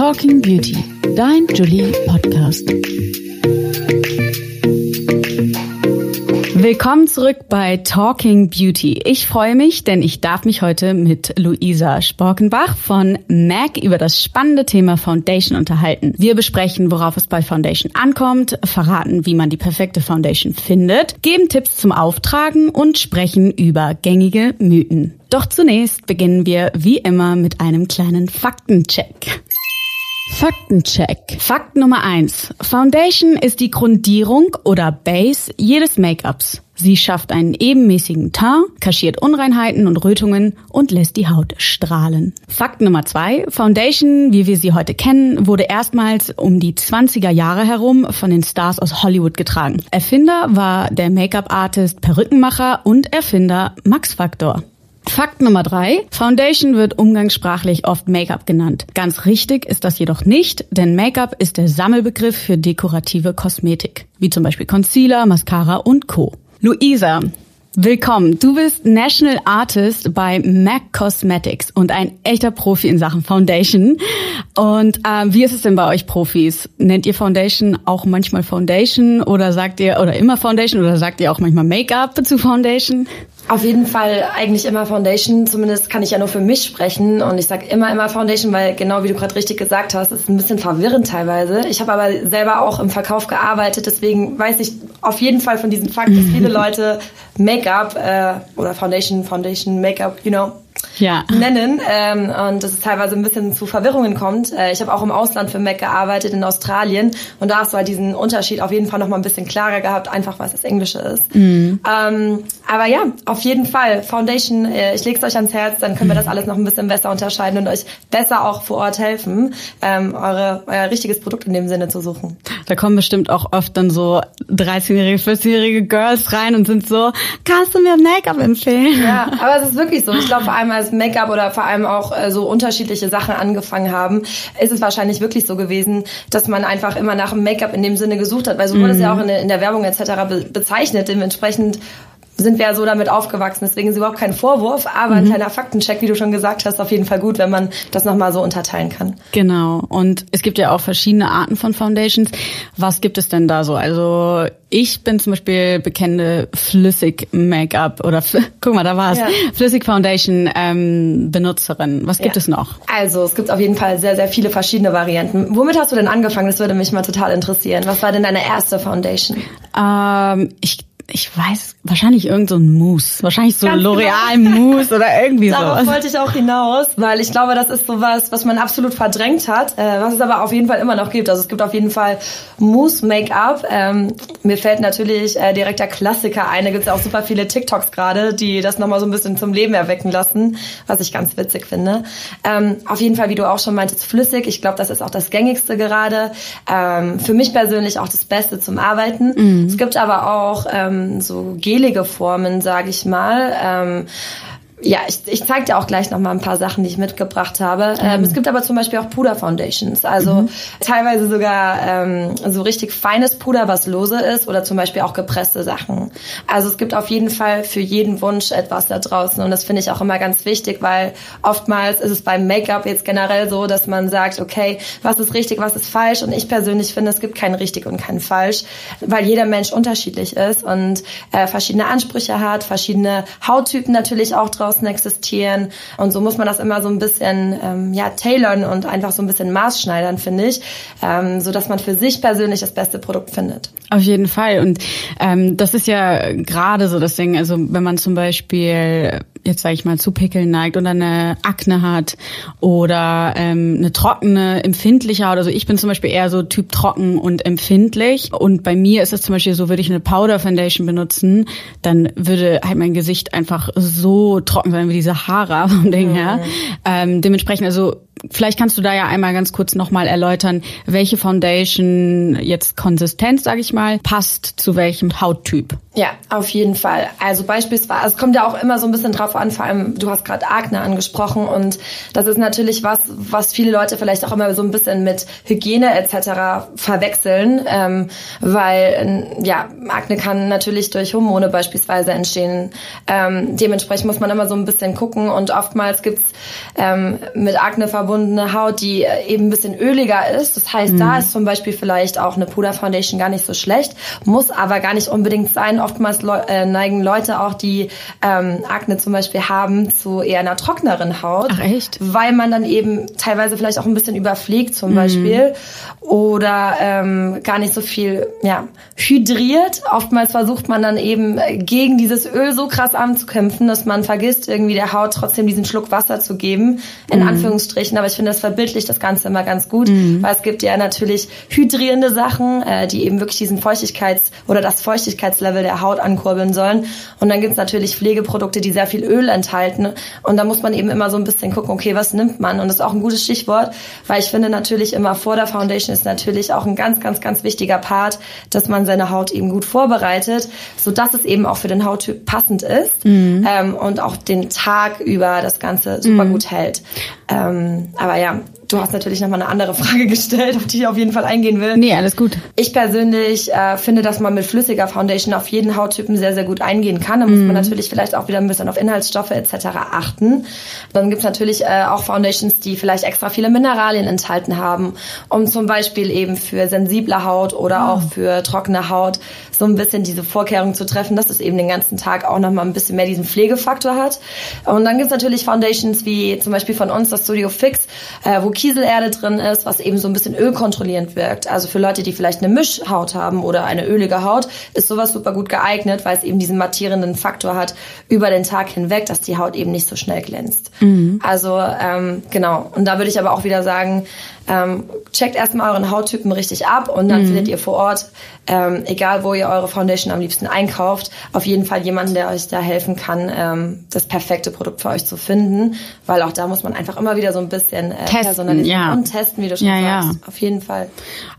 Talking Beauty, dein Julie Podcast. Willkommen zurück bei Talking Beauty. Ich freue mich, denn ich darf mich heute mit Luisa Sporkenbach von MAC über das spannende Thema Foundation unterhalten. Wir besprechen, worauf es bei Foundation ankommt, verraten, wie man die perfekte Foundation findet, geben Tipps zum Auftragen und sprechen über gängige Mythen. Doch zunächst beginnen wir wie immer mit einem kleinen Faktencheck. Faktencheck. Fakt Nummer eins: Foundation ist die Grundierung oder Base jedes Make-ups. Sie schafft einen ebenmäßigen Teint, kaschiert Unreinheiten und Rötungen und lässt die Haut strahlen. Fakt Nummer zwei. Foundation, wie wir sie heute kennen, wurde erstmals um die 20er Jahre herum von den Stars aus Hollywood getragen. Erfinder war der Make-up-Artist, Perückenmacher und Erfinder Max Factor. Fakt Nummer drei. Foundation wird umgangssprachlich oft Make-up genannt. Ganz richtig ist das jedoch nicht, denn Make-up ist der Sammelbegriff für dekorative Kosmetik, wie zum Beispiel Concealer, Mascara und Co. Luisa, Willkommen. Du bist National Artist bei MAC Cosmetics und ein echter Profi in Sachen Foundation. Und ähm, wie ist es denn bei euch Profis? Nennt ihr Foundation auch manchmal Foundation oder sagt ihr oder immer Foundation oder sagt ihr auch manchmal Make-up zu Foundation? Auf jeden Fall eigentlich immer Foundation. Zumindest kann ich ja nur für mich sprechen. Und ich sage immer, immer Foundation, weil genau wie du gerade richtig gesagt hast, ist ein bisschen verwirrend teilweise. Ich habe aber selber auch im Verkauf gearbeitet. Deswegen weiß ich auf jeden Fall von diesem Fakt, dass viele Leute Make-up äh, oder Foundation, Foundation, Make-up, you know, ja. nennen ähm, und dass es teilweise ein bisschen zu Verwirrungen kommt. Äh, ich habe auch im Ausland für Mac gearbeitet, in Australien und da hast du halt diesen Unterschied auf jeden Fall nochmal ein bisschen klarer gehabt, einfach was das Englische ist. Mhm. Ähm, aber ja, auf jeden Fall, Foundation, äh, ich lege es euch ans Herz, dann können wir das alles noch ein bisschen besser unterscheiden und euch besser auch vor Ort helfen, ähm, eure, euer richtiges Produkt in dem Sinne zu suchen. Da kommen bestimmt auch oft dann so 13-jährige, 14-jährige Girls rein und sind so, kannst du mir Make-up empfehlen? Ja, aber es ist wirklich so. Ich glaube, vor allem als Make-up oder vor allem auch äh, so unterschiedliche Sachen angefangen haben, ist es wahrscheinlich wirklich so gewesen, dass man einfach immer nach dem Make-up in dem Sinne gesucht hat, weil so wurde es ja mhm. auch in der, in der Werbung etc. Be bezeichnet. Dementsprechend sind wir ja so damit aufgewachsen. Deswegen ist überhaupt kein Vorwurf, aber ein mhm. kleiner Faktencheck, wie du schon gesagt hast, auf jeden Fall gut, wenn man das nochmal so unterteilen kann. Genau. Und es gibt ja auch verschiedene Arten von Foundations. Was gibt es denn da so? Also ich bin zum Beispiel bekennende Flüssig Make-up oder guck mal, da war es. Ja. Flüssig Foundation ähm, Benutzerin. Was gibt ja. es noch? Also es gibt auf jeden Fall sehr, sehr viele verschiedene Varianten. Womit hast du denn angefangen? Das würde mich mal total interessieren. Was war denn deine erste Foundation? Ähm, ich ich weiß, wahrscheinlich irgend so ein Mousse. Wahrscheinlich so genau. L'Oreal Mousse oder irgendwie so. Darauf wollte ich auch hinaus, weil ich glaube, das ist sowas, was man absolut verdrängt hat, äh, was es aber auf jeden Fall immer noch gibt. Also es gibt auf jeden Fall Mousse Make-up. Ähm, mir fällt natürlich äh, direkt der Klassiker ein. Da gibt es auch super viele TikToks gerade, die das nochmal so ein bisschen zum Leben erwecken lassen, was ich ganz witzig finde. Ähm, auf jeden Fall, wie du auch schon meintest, flüssig. Ich glaube, das ist auch das gängigste gerade. Ähm, für mich persönlich auch das Beste zum Arbeiten. Mhm. Es gibt aber auch ähm, ähm, so gelige Formen, sage ich mal. Ähm, ja, ich, ich zeige dir auch gleich noch mal ein paar Sachen, die ich mitgebracht habe. Mhm. Ähm, es gibt aber zum Beispiel auch Puder Foundations, also mhm. teilweise sogar ähm, so richtig feines Puder, was lose ist, oder zum Beispiel auch gepresste Sachen. Also es gibt auf jeden Fall für jeden Wunsch etwas da draußen und das finde ich auch immer ganz wichtig, weil oftmals ist es beim Make-up jetzt generell so, dass man sagt, okay, was ist richtig, was ist falsch und ich persönlich finde, es gibt kein richtig und kein falsch, weil jeder Mensch unterschiedlich ist und äh, verschiedene Ansprüche hat, verschiedene Hauttypen natürlich auch draußen draußen existieren. Und so muss man das immer so ein bisschen ähm, ja, tailern und einfach so ein bisschen maßschneidern, finde ich, ähm, so dass man für sich persönlich das beste Produkt findet. Auf jeden Fall. Und ähm, das ist ja gerade so das Ding. Also wenn man zum Beispiel jetzt sage ich mal zu Pickeln neigt oder eine Akne hat oder ähm, eine trockene, empfindliche Haut. Also ich bin zum Beispiel eher so Typ trocken und empfindlich. Und bei mir ist es zum Beispiel so, würde ich eine Powder Foundation benutzen, dann würde halt mein Gesicht einfach so trocken trocken sein wie diese Haare vom Ding her. Ähm, dementsprechend, also vielleicht kannst du da ja einmal ganz kurz nochmal erläutern, welche Foundation jetzt Konsistenz, sage ich mal, passt zu welchem Hauttyp. Ja, auf jeden Fall. Also beispielsweise, es kommt ja auch immer so ein bisschen drauf an, vor allem, du hast gerade Akne angesprochen und das ist natürlich was, was viele Leute vielleicht auch immer so ein bisschen mit Hygiene etc. verwechseln, ähm, weil ja, Akne kann natürlich durch Hormone beispielsweise entstehen. Ähm, dementsprechend muss man immer so ein bisschen gucken und oftmals gibt's ähm, mit Akne verbunden verbundene Haut, die äh, eben ein bisschen öliger ist. Das heißt, mhm. da ist zum Beispiel vielleicht auch eine Puder Foundation gar nicht so schlecht, muss aber gar nicht unbedingt sein. Oftmals le äh, neigen Leute auch, die ähm, Akne zum Beispiel haben, zu eher einer trockneren Haut. Ach echt? Weil man dann eben teilweise vielleicht auch ein bisschen überpflegt zum mhm. Beispiel oder ähm, gar nicht so viel ja, hydriert. Oftmals versucht man dann eben gegen dieses Öl so krass anzukämpfen, dass man vergisst, irgendwie der Haut trotzdem diesen Schluck Wasser zu geben, in mhm. Anführungsstrichen. Aber ich finde, das verbildlicht das Ganze immer ganz gut, mhm. weil es gibt ja natürlich hydrierende Sachen, äh, die eben wirklich diesen Feuchtigkeits- oder das Feuchtigkeitslevel der Haut ankurbeln sollen. Und dann gibt es natürlich Pflegeprodukte, die sehr viel Öl enthalten. Und da muss man eben immer so ein bisschen gucken, okay, was nimmt man? Und das ist auch ein gutes Stichwort, weil ich finde natürlich immer vor der Foundation ist natürlich auch ein ganz, ganz, ganz wichtiger Part, dass man seine Haut eben gut vorbereitet, so dass es eben auch für den Hauttyp passend ist mhm. ähm, und auch den Tag über das Ganze super mhm. gut hält. Ähm, aber ja, Du hast natürlich nochmal eine andere Frage gestellt, auf die ich auf jeden Fall eingehen will. Nee, alles gut. Ich persönlich äh, finde, dass man mit flüssiger Foundation auf jeden Hauttypen sehr, sehr gut eingehen kann. Da muss man mhm. natürlich vielleicht auch wieder ein bisschen auf Inhaltsstoffe etc. achten. Dann gibt's natürlich äh, auch Foundations, die vielleicht extra viele Mineralien enthalten haben, um zum Beispiel eben für sensible Haut oder oh. auch für trockene Haut so ein bisschen diese Vorkehrung zu treffen, dass es eben den ganzen Tag auch nochmal ein bisschen mehr diesen Pflegefaktor hat. Und dann gibt's natürlich Foundations wie zum Beispiel von uns das Studio Fix, äh, wo Kieselerde drin ist, was eben so ein bisschen ölkontrollierend wirkt. Also für Leute, die vielleicht eine Mischhaut haben oder eine ölige Haut, ist sowas super gut geeignet, weil es eben diesen mattierenden Faktor hat über den Tag hinweg, dass die Haut eben nicht so schnell glänzt. Mhm. Also ähm, genau. Und da würde ich aber auch wieder sagen, ähm, checkt erstmal euren Hauttypen richtig ab und dann mhm. findet ihr vor Ort, ähm, egal wo ihr eure Foundation am liebsten einkauft, auf jeden Fall jemanden, der euch da helfen kann, ähm, das perfekte Produkt für euch zu finden, weil auch da muss man einfach immer wieder so ein bisschen äh, testen, ja. und testen, wie du schon ja, sagst. Ja. Auf jeden Fall.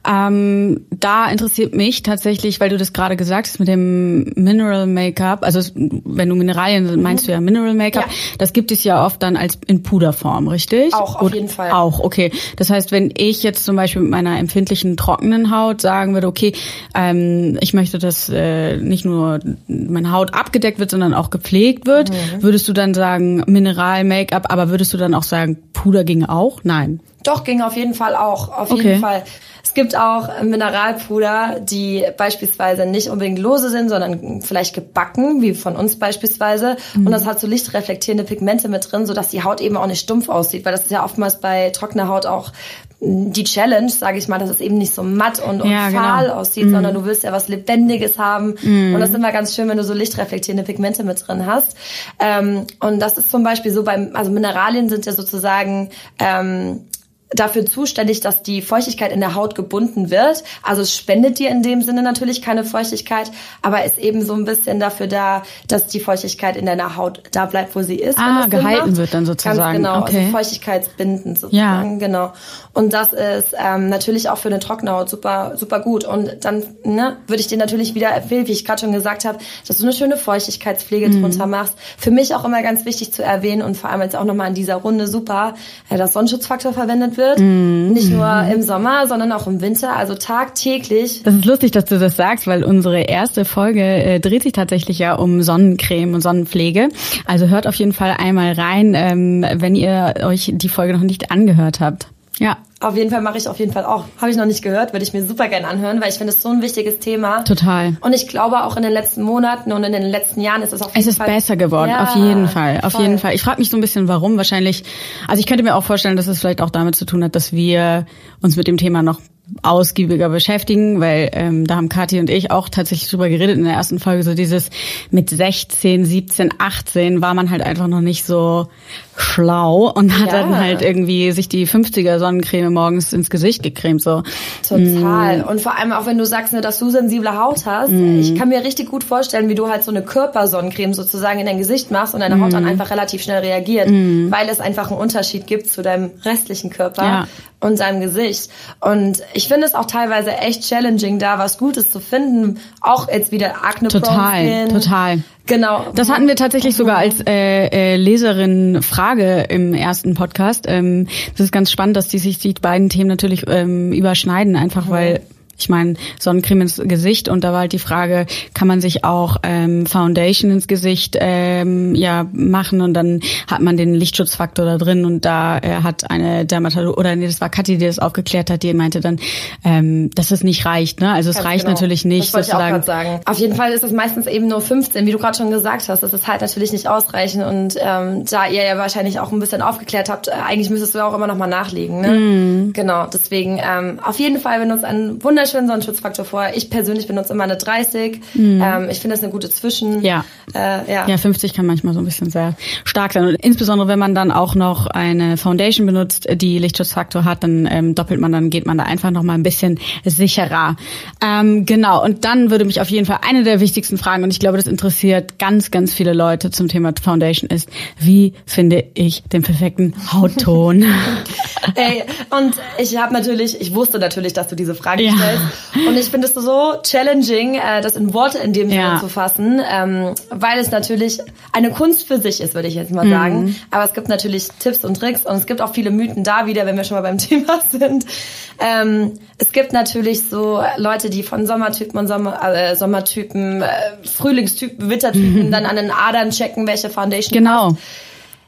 Ähm, da interessiert mich tatsächlich, weil du das gerade gesagt hast mit dem Mineral Make-up, also wenn du Mineralien mhm. meinst du ja Mineral Make-up, ja. das gibt es ja oft dann als in Puderform, richtig? Auch, auf Oder, jeden Fall. Auch, okay. Das heißt, wenn ich jetzt zum Beispiel mit meiner empfindlichen trockenen Haut sagen würde, okay, ähm, ich möchte, dass äh, nicht nur meine Haut abgedeckt wird, sondern auch gepflegt wird, mhm. würdest du dann sagen Mineral Make-up, aber würdest du dann auch sagen Puder ginge auch? Nein. Doch, ging auf jeden Fall auch. Auf okay. jeden Fall. Es gibt auch Mineralpuder, die beispielsweise nicht unbedingt lose sind, sondern vielleicht gebacken, wie von uns beispielsweise. Mhm. Und das hat so lichtreflektierende Pigmente mit drin, sodass die Haut eben auch nicht stumpf aussieht, weil das ist ja oftmals bei trockener Haut auch die Challenge, sage ich mal, dass es eben nicht so matt und, und ja, genau. fahl genau. aussieht, mhm. sondern du willst ja was Lebendiges haben. Mhm. Und das ist immer ganz schön, wenn du so lichtreflektierende Pigmente mit drin hast. Ähm, und das ist zum Beispiel so beim, also Mineralien sind ja sozusagen ähm, dafür zuständig, dass die Feuchtigkeit in der Haut gebunden wird. Also es spendet dir in dem Sinne natürlich keine Feuchtigkeit, aber ist eben so ein bisschen dafür da, dass die Feuchtigkeit in deiner Haut da bleibt, wo sie ist. Ah, gehalten wird dann sozusagen. Ganz genau, also okay. also feuchtigkeitsbindend sozusagen, ja. genau. Und das ist ähm, natürlich auch für eine trockene Haut super, super gut. Und dann ne, würde ich dir natürlich wieder empfehlen, wie ich gerade schon gesagt habe, dass du eine schöne Feuchtigkeitspflege mhm. drunter machst. Für mich auch immer ganz wichtig zu erwähnen und vor allem jetzt auch nochmal in dieser Runde super, äh, dass Sonnenschutzfaktor verwendet wird wird. Mhm. Nicht nur im Sommer, sondern auch im Winter, also tagtäglich. Das ist lustig, dass du das sagst, weil unsere erste Folge äh, dreht sich tatsächlich ja um Sonnencreme und Sonnenpflege. Also hört auf jeden Fall einmal rein, ähm, wenn ihr euch die Folge noch nicht angehört habt. Ja. Auf jeden Fall mache ich auf jeden Fall auch. Habe ich noch nicht gehört, würde ich mir super gerne anhören, weil ich finde es so ein wichtiges Thema. Total. Und ich glaube auch in den letzten Monaten und in den letzten Jahren ist es auf jeden es Fall. Es ist besser geworden, ja, auf jeden Fall, auf voll. jeden Fall. Ich frage mich so ein bisschen, warum. Wahrscheinlich, also ich könnte mir auch vorstellen, dass es vielleicht auch damit zu tun hat, dass wir uns mit dem Thema noch ausgiebiger beschäftigen, weil ähm, da haben Kathi und ich auch tatsächlich drüber geredet in der ersten Folge, so dieses mit 16, 17, 18 war man halt einfach noch nicht so schlau und hat ja. dann halt irgendwie sich die 50er Sonnencreme morgens ins Gesicht gecremt so. Total. Mm. Und vor allem auch wenn du sagst, ne, dass du sensible Haut hast, mm. ich kann mir richtig gut vorstellen, wie du halt so eine Körpersonnencreme sozusagen in dein Gesicht machst und deine mm. Haut dann einfach relativ schnell reagiert, mm. weil es einfach einen Unterschied gibt zu deinem restlichen Körper. Ja und seinem Gesicht. Und ich finde es auch teilweise echt challenging, da was Gutes zu finden. Auch jetzt wieder Akne Total, total. Genau. Das hatten wir tatsächlich sogar als äh, äh, Leserin Frage im ersten Podcast. Ähm, das ist ganz spannend, dass die sich die beiden Themen natürlich ähm, überschneiden, einfach mhm. weil ich meine, Sonnencreme ins Gesicht und da war halt die Frage, kann man sich auch ähm, Foundation ins Gesicht ähm, ja machen und dann hat man den Lichtschutzfaktor da drin und da äh, hat eine Dermatologin, oder nee, das war Kathi, die das aufgeklärt hat, die meinte dann, ähm, dass es nicht reicht. Ne? Also es Ganz reicht genau. natürlich nicht. Das wollte ich sagen. Auf jeden Fall ist es meistens eben nur 15, wie du gerade schon gesagt hast. Das ist halt natürlich nicht ausreichend und ähm, da ihr ja wahrscheinlich auch ein bisschen aufgeklärt habt, äh, eigentlich müsstest du auch immer noch mal nachlegen. Ne? Mm. Genau, deswegen ähm, auf jeden Fall benutzt einen wunderschönen Sonnenschutzfaktor vor. Ich persönlich benutze immer eine 30. Mm. Ähm, ich finde das eine gute Zwischen. Ja. Äh, ja. ja, 50 kann manchmal so ein bisschen sehr stark sein. Und insbesondere wenn man dann auch noch eine Foundation benutzt, die Lichtschutzfaktor hat, dann ähm, doppelt man, dann geht man da einfach noch mal ein bisschen sicherer. Ähm, genau, und dann würde mich auf jeden Fall eine der wichtigsten Fragen, und ich glaube, das interessiert ganz, ganz viele Leute zum Thema Foundation, ist, wie finde ich den perfekten Hautton? Ey, und ich habe natürlich, ich wusste natürlich, dass du diese Frage ja. stellst. Und ich finde es so challenging, äh, das in Worte in dem Sinne ja. zu fassen, ähm, weil es natürlich eine Kunst für sich ist, würde ich jetzt mal mhm. sagen. Aber es gibt natürlich Tipps und Tricks und es gibt auch viele Mythen da wieder, wenn wir schon mal beim Thema sind. Ähm, es gibt natürlich so Leute, die von Sommertypen und Sommer, äh, Sommertypen, äh, Frühlingstypen, Wintertypen mhm. dann an den Adern checken, welche Foundation Genau. Passt.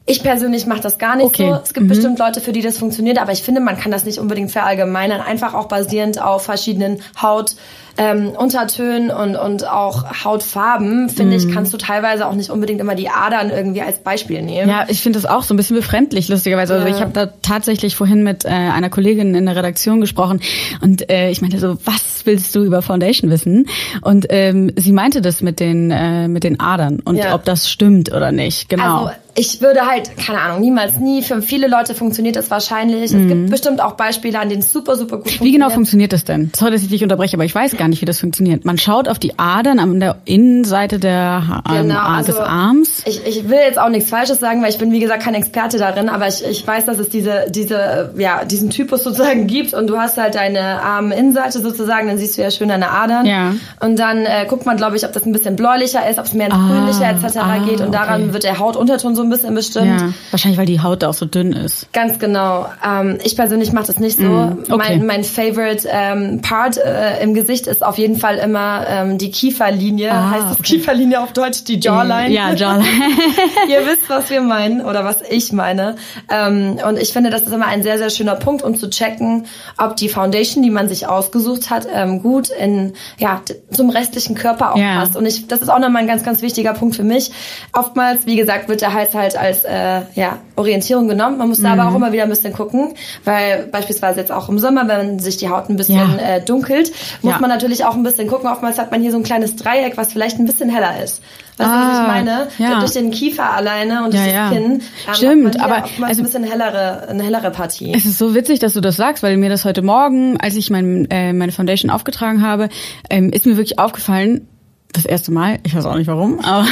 Ich persönlich mache das gar nicht okay. so. Es gibt mhm. bestimmt Leute, für die das funktioniert, aber ich finde, man kann das nicht unbedingt verallgemeinern. Einfach auch basierend auf verschiedenen Haut ähm, Untertönen und, und auch Hautfarben, finde mm. ich, mhm. kannst du teilweise auch nicht unbedingt immer die Adern irgendwie als Beispiel nehmen. Ja, ich finde das auch so ein bisschen befremdlich, lustigerweise. Also ich habe da tatsächlich vorhin mit äh, einer Kollegin in der Redaktion gesprochen und äh, ich meinte so, was willst du über Foundation wissen? Und ähm, sie meinte das mit den, äh, mit den Adern und ja. ob das stimmt oder nicht. Genau. Also, ich würde halt, keine Ahnung, niemals nie. Für viele Leute funktioniert das wahrscheinlich. Mhm. Es gibt bestimmt auch Beispiele, an denen es super, super gut funktioniert. Wie genau funktioniert das denn? Sorry, dass ich dich unterbreche, aber ich weiß gar nicht, wie das funktioniert. Man schaut auf die Adern an der Innenseite der, ähm, genau, also des Arms. Ich, ich will jetzt auch nichts Falsches sagen, weil ich bin, wie gesagt, kein Experte darin, aber ich, ich weiß, dass es diese, diese, ja, diesen Typus sozusagen gibt und du hast halt deine Arminnenseite sozusagen, dann siehst du ja schön deine Adern. Ja. Und dann äh, guckt man, glaube ich, ob das ein bisschen bläulicher ist, ob es mehr ins ah, Grünliche etc. Ah, geht und daran okay. wird der Hautunterton so ein bisschen bestimmt. Ja. Wahrscheinlich, weil die Haut auch so dünn ist. Ganz genau. Ähm, ich persönlich mache das nicht so. Mm, okay. Mein, mein Favorite ähm, Part äh, im Gesicht ist auf jeden Fall immer ähm, die Kieferlinie. Ah, heißt das okay. Kieferlinie auf Deutsch die Jawline? Ja, Jawline. Ihr wisst, was wir meinen oder was ich meine. Ähm, und ich finde, das ist immer ein sehr, sehr schöner Punkt, um zu checken, ob die Foundation, die man sich ausgesucht hat, ähm, gut in ja zum restlichen Körper auch ja. passt. Und ich, das ist auch nochmal ein ganz, ganz wichtiger Punkt für mich. Oftmals, wie gesagt, wird der Hals halt als äh, ja, Orientierung genommen. Man muss mhm. da aber auch immer wieder ein bisschen gucken, weil beispielsweise jetzt auch im Sommer, wenn sich die Haut ein bisschen ja. äh, dunkelt, muss ja. man natürlich auch ein bisschen gucken. Oftmals hat man hier so ein kleines Dreieck, was vielleicht ein bisschen heller ist. Weißt ah, du, was ich meine? Ja. Durch den Kiefer alleine und ja, das Kinn. Ähm, Stimmt, aber also, ein bisschen hellere, eine hellere Partie. Es ist so witzig, dass du das sagst, weil mir das heute Morgen, als ich mein, äh, meine Foundation aufgetragen habe, ähm, ist mir wirklich aufgefallen, das erste Mal, ich weiß auch nicht warum, aber,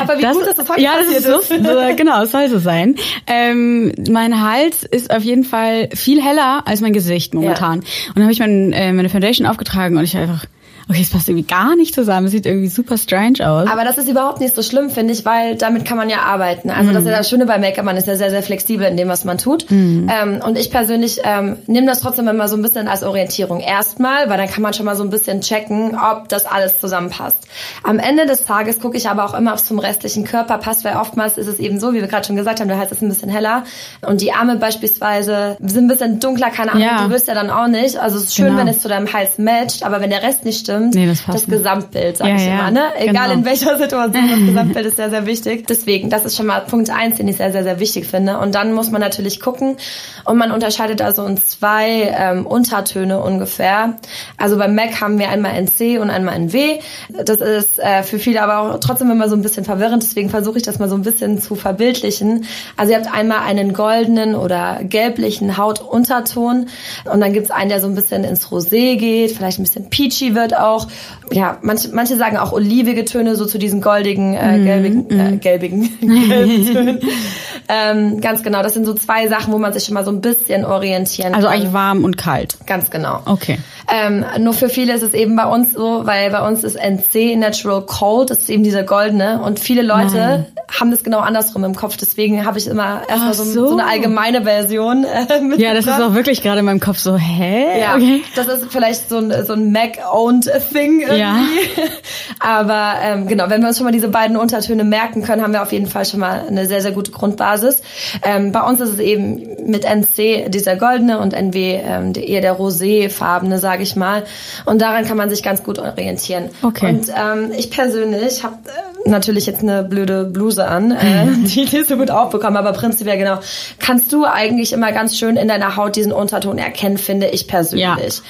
aber wie das, gut, dass das heute ja, das ist. So, genau, es soll so sein. Ähm, mein Hals ist auf jeden Fall viel heller als mein Gesicht momentan. Ja. Und dann habe ich mein, äh, meine Foundation aufgetragen und ich einfach okay, es passt irgendwie gar nicht zusammen. Es sieht irgendwie super strange aus. Aber das ist überhaupt nicht so schlimm, finde ich, weil damit kann man ja arbeiten. Also mm. das ist ja das Schöne bei Make-up, man ist ja sehr, sehr flexibel in dem, was man tut. Mm. Ähm, und ich persönlich ähm, nehme das trotzdem immer so ein bisschen als Orientierung. Erstmal, weil dann kann man schon mal so ein bisschen checken, ob das alles zusammenpasst. Am Ende des Tages gucke ich aber auch immer, ob es zum restlichen Körper passt, weil oftmals ist es eben so, wie wir gerade schon gesagt haben, der Hals ist ein bisschen heller und die Arme beispielsweise sind ein bisschen dunkler, keine Ahnung, ja. du wirst ja dann auch nicht. Also es ist schön, genau. wenn es zu deinem Hals matcht, aber wenn der Rest nicht stimmt, stimmt. Nee, das, das Gesamtbild, sag ja, ich ja, immer. Ne? Egal genau. in welcher Situation, das Gesamtbild ist sehr, sehr wichtig. Deswegen, das ist schon mal Punkt eins, den ich sehr, sehr, sehr wichtig finde. Und dann muss man natürlich gucken und man unterscheidet also in zwei ähm, Untertöne ungefähr. Also beim Mac haben wir einmal in C und einmal in W. Das ist äh, für viele aber auch trotzdem immer so ein bisschen verwirrend. Deswegen versuche ich das mal so ein bisschen zu verbildlichen. Also ihr habt einmal einen goldenen oder gelblichen Hautunterton und dann gibt's einen, der so ein bisschen ins Rosé geht, vielleicht ein bisschen peachy wird auch. Ja, manche, manche sagen auch olivige Töne, so zu diesen goldigen, äh, mhm, gelbigen, äh, mhm. gelbigen, Tönen. ähm, ganz genau, das sind so zwei Sachen, wo man sich schon mal so ein bisschen orientieren also kann. Also eigentlich warm und kalt. Ganz genau. Okay. Ähm, nur für viele ist es eben bei uns so, weil bei uns ist NC Natural Cold, das ist eben dieser goldene und viele Leute haben das genau andersrum im Kopf. Deswegen habe ich immer erstmal so, so. so eine allgemeine Version. Äh, ja, das ist auch wirklich gerade in meinem Kopf so, hä? Ja, okay. das ist vielleicht so ein, so ein Mac-owned Thing irgendwie. Ja. Aber ähm, genau, wenn wir uns schon mal diese beiden Untertöne merken können, haben wir auf jeden Fall schon mal eine sehr, sehr gute Grundbasis. Ähm, bei uns ist es eben mit NC dieser goldene und NW ähm, eher der roséfarbene, sage ich mal. Und daran kann man sich ganz gut orientieren. Okay. Und ähm, ich persönlich habe äh, natürlich jetzt eine blöde Bluse an, äh, die ich nicht so gut aufbekommen, aber prinzipiell genau. Kannst du eigentlich immer ganz schön in deiner Haut diesen Unterton erkennen, finde ich persönlich. Ja.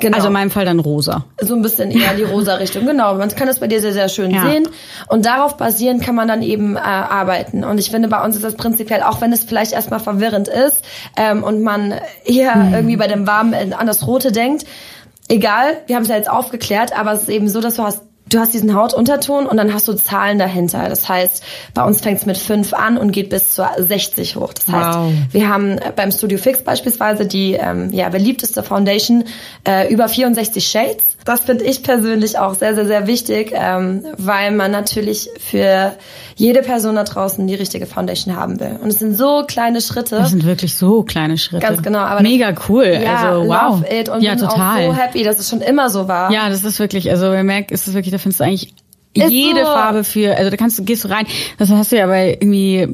Genau. Also in meinem Fall dann rosa. So ein bisschen eher die rosa Richtung. Genau, man kann das bei dir sehr, sehr schön ja. sehen. Und darauf basierend kann man dann eben äh, arbeiten. Und ich finde, bei uns ist das prinzipiell, auch wenn es vielleicht erstmal verwirrend ist ähm, und man eher hm. irgendwie bei dem Warmen an das Rote denkt, egal, wir haben es ja jetzt aufgeklärt, aber es ist eben so, dass du hast du hast diesen Hautunterton und dann hast du Zahlen dahinter. Das heißt, bei uns fängt es mit 5 an und geht bis zu 60 hoch. Das heißt, wow. wir haben beim Studio Fix beispielsweise die ähm, ja, beliebteste Foundation äh, über 64 Shades. Das finde ich persönlich auch sehr, sehr, sehr wichtig, ähm, weil man natürlich für jede Person da draußen die richtige Foundation haben will. Und es sind so kleine Schritte. Das sind wirklich so kleine Schritte. Ganz genau. Aber Mega cool. Ja, also wow. Love it und ja, bin total. auch so happy, dass es schon immer so war. Ja, das ist wirklich, also man merkt, ist es wirklich, da findest du eigentlich ist jede so. Farbe für, also da kannst du, gehst du rein, das hast du ja bei irgendwie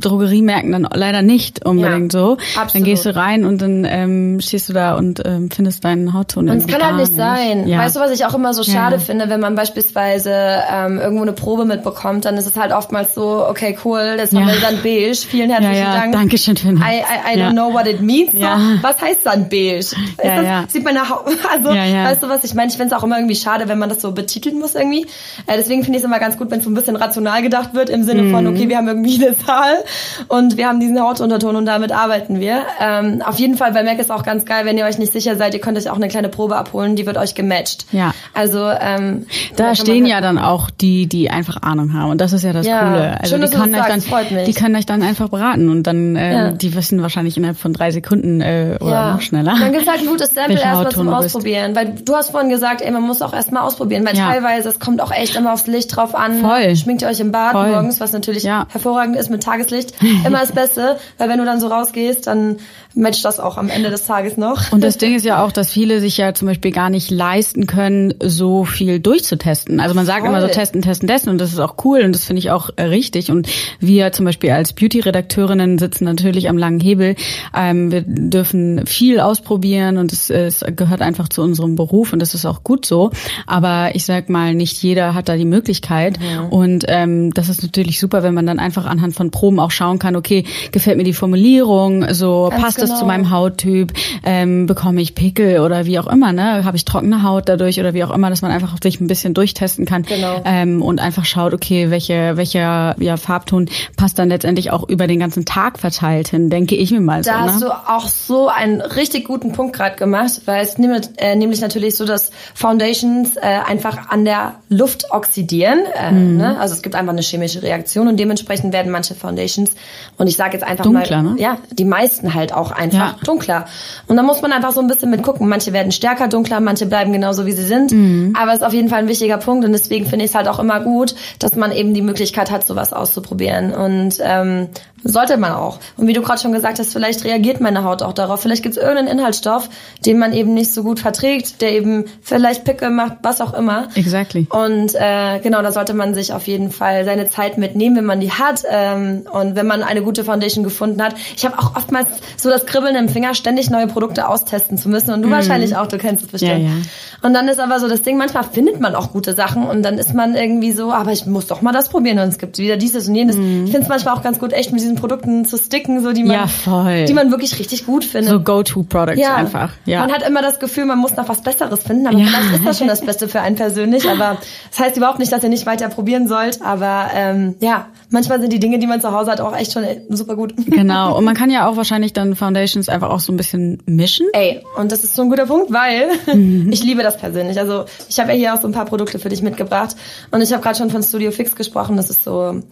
Drogeriemärkten dann leider nicht unbedingt ja, so. Absolut. Dann gehst du rein und dann ähm, stehst du da und ähm, findest deinen Hautton. Und es kann halt nicht sein. Ja. Weißt du, was ich auch immer so schade ja. finde, wenn man beispielsweise ähm, irgendwo eine Probe mitbekommt, dann ist es halt oftmals so, okay, cool, das haben wir dann beige. Vielen herzlichen Dank. Dankeschön für den I, I, I don't know what it means. So, was heißt dann beige? Ist das, Sieht man nach, also, weißt du was ich meine? Ich finde es auch immer irgendwie schade, wenn man das so betiteln muss irgendwie. Äh, deswegen finde ich es immer ganz gut, wenn so ein bisschen rational gedacht wird, im Sinne von, mhm. okay, wir haben irgendwie eine Zahl und wir haben diesen Hautunterton und damit arbeiten wir. Ähm, auf jeden Fall bei Mac ist auch ganz geil, wenn ihr euch nicht sicher seid, ihr könnt euch auch eine kleine Probe abholen, die wird euch gematcht. Ja. Also ähm, da stehen ja dann auch die, die einfach Ahnung haben und das ist ja das ja. Coole. Also Schön, die können euch dann, die können euch dann einfach beraten und dann äh, ja. die wissen wahrscheinlich innerhalb von drei Sekunden äh, oder ja. noch schneller. Dann gibt halt ein gutes Sample erstmal zum Ausprobieren, weil du hast vorhin gesagt, ey, man muss auch erstmal ausprobieren, weil teilweise es kommt auch echt immer aufs Licht drauf an. Voll. Schminkt ihr euch im Bad Voll. morgens, was natürlich hervorragend ist mit Tageslicht. Immer das Beste, weil wenn du dann so rausgehst, dann matcht das auch am Ende des Tages noch. Und das Ding ist ja auch, dass viele sich ja zum Beispiel gar nicht leisten können, so viel durchzutesten. Also man sagt Voll. immer so testen, testen, testen und das ist auch cool und das finde ich auch äh, richtig. Und wir zum Beispiel als Beauty-Redakteurinnen sitzen natürlich am langen Hebel. Ähm, wir dürfen viel ausprobieren und es, es gehört einfach zu unserem Beruf und das ist auch gut so. Aber ich sag mal, nicht jeder hat da die Möglichkeit. Ja. Und ähm, das ist natürlich super, wenn man dann einfach anhand von Proben auch schauen kann, okay, gefällt mir die Formulierung, so Ganz passt genau. das zu meinem Hauttyp, ähm, bekomme ich Pickel oder wie auch immer, ne? Habe ich trockene Haut dadurch oder wie auch immer, dass man einfach sich ein bisschen durchtesten kann genau. ähm, und einfach schaut, okay, welche, welcher ja, Farbton passt dann letztendlich auch über den ganzen Tag verteilt hin, denke ich mir mal da so. Da hast ne? du auch so einen richtig guten Punkt gerade gemacht, weil es nämlich, äh, nämlich natürlich so, dass Foundations äh, einfach an der Luft oxidieren. Äh, mhm. ne? Also es gibt einfach eine chemische Reaktion und dementsprechend werden manche Foundations, und ich sage jetzt einfach Dunkler, mal, ne? ja, die meisten halt auch einfach ja. dunkler. Und da muss man einfach so ein bisschen mit gucken. Manche werden stärker dunkler, manche bleiben genauso wie sie sind. Mhm. Aber es ist auf jeden Fall ein wichtiger Punkt und deswegen finde ich es halt auch immer gut, dass man eben die Möglichkeit hat, sowas auszuprobieren. Und ähm, sollte man auch. Und wie du gerade schon gesagt hast, vielleicht reagiert meine Haut auch darauf. Vielleicht gibt es irgendeinen Inhaltsstoff, den man eben nicht so gut verträgt, der eben vielleicht Pickel macht, was auch immer. Exactly. Und äh, genau, da sollte man sich auf jeden Fall seine Zeit mitnehmen, wenn man die hat ähm, und wenn man eine gute Foundation gefunden hat. Ich habe auch oftmals so das Kribbeln im Finger, ständig neue Produkte austesten zu müssen. Und du mm. wahrscheinlich auch, du kennst es bestimmt. Ja, ja. Und dann ist aber so das Ding, manchmal findet man auch gute Sachen und dann ist man irgendwie so, aber ich muss doch mal das probieren und es gibt wieder dieses und jenes. Mm. Ich finde es manchmal auch ganz gut, echt mit diesen Produkten zu sticken, so die man, ja, voll. die man wirklich richtig gut findet. So Go-To-Products ja. einfach. Ja. Man hat immer das Gefühl, man muss noch was Besseres finden, aber ja. vielleicht ist das schon das Beste für einen persönlich. Aber das heißt überhaupt nicht, dass ihr nicht weiter probieren sollt. Aber ähm, ja, manchmal sind die Dinge, die man zu Hause hat, auch echt schon super gut. Genau. Und man kann ja auch wahrscheinlich dann Foundations einfach auch so ein bisschen mischen. Ey, und das ist so ein guter Punkt, weil ich liebe das persönlich. Also ich habe ja hier auch so ein paar Produkte für dich mitgebracht und ich habe gerade schon von Studio Fix gesprochen. Das ist so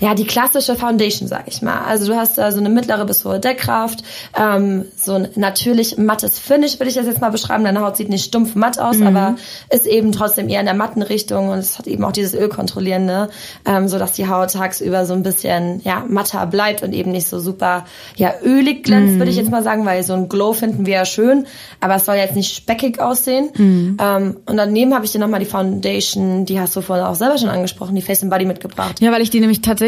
ja, die klassische Foundation, sag ich mal. Also du hast da so eine mittlere bis hohe Deckkraft, ähm, so ein natürlich mattes Finish, würde ich das jetzt mal beschreiben. Deine Haut sieht nicht stumpf matt aus, mhm. aber ist eben trotzdem eher in der matten Richtung und es hat eben auch dieses Ölkontrollierende, ähm, so dass die Haut tagsüber so ein bisschen ja matter bleibt und eben nicht so super ja ölig glänzt, mhm. würde ich jetzt mal sagen, weil so ein Glow finden wir ja schön, aber es soll jetzt nicht speckig aussehen. Mhm. Ähm, und daneben habe ich dir nochmal die Foundation, die hast du vorhin auch selber schon angesprochen, die Face and Body mitgebracht. Ja, weil ich die nämlich tatsächlich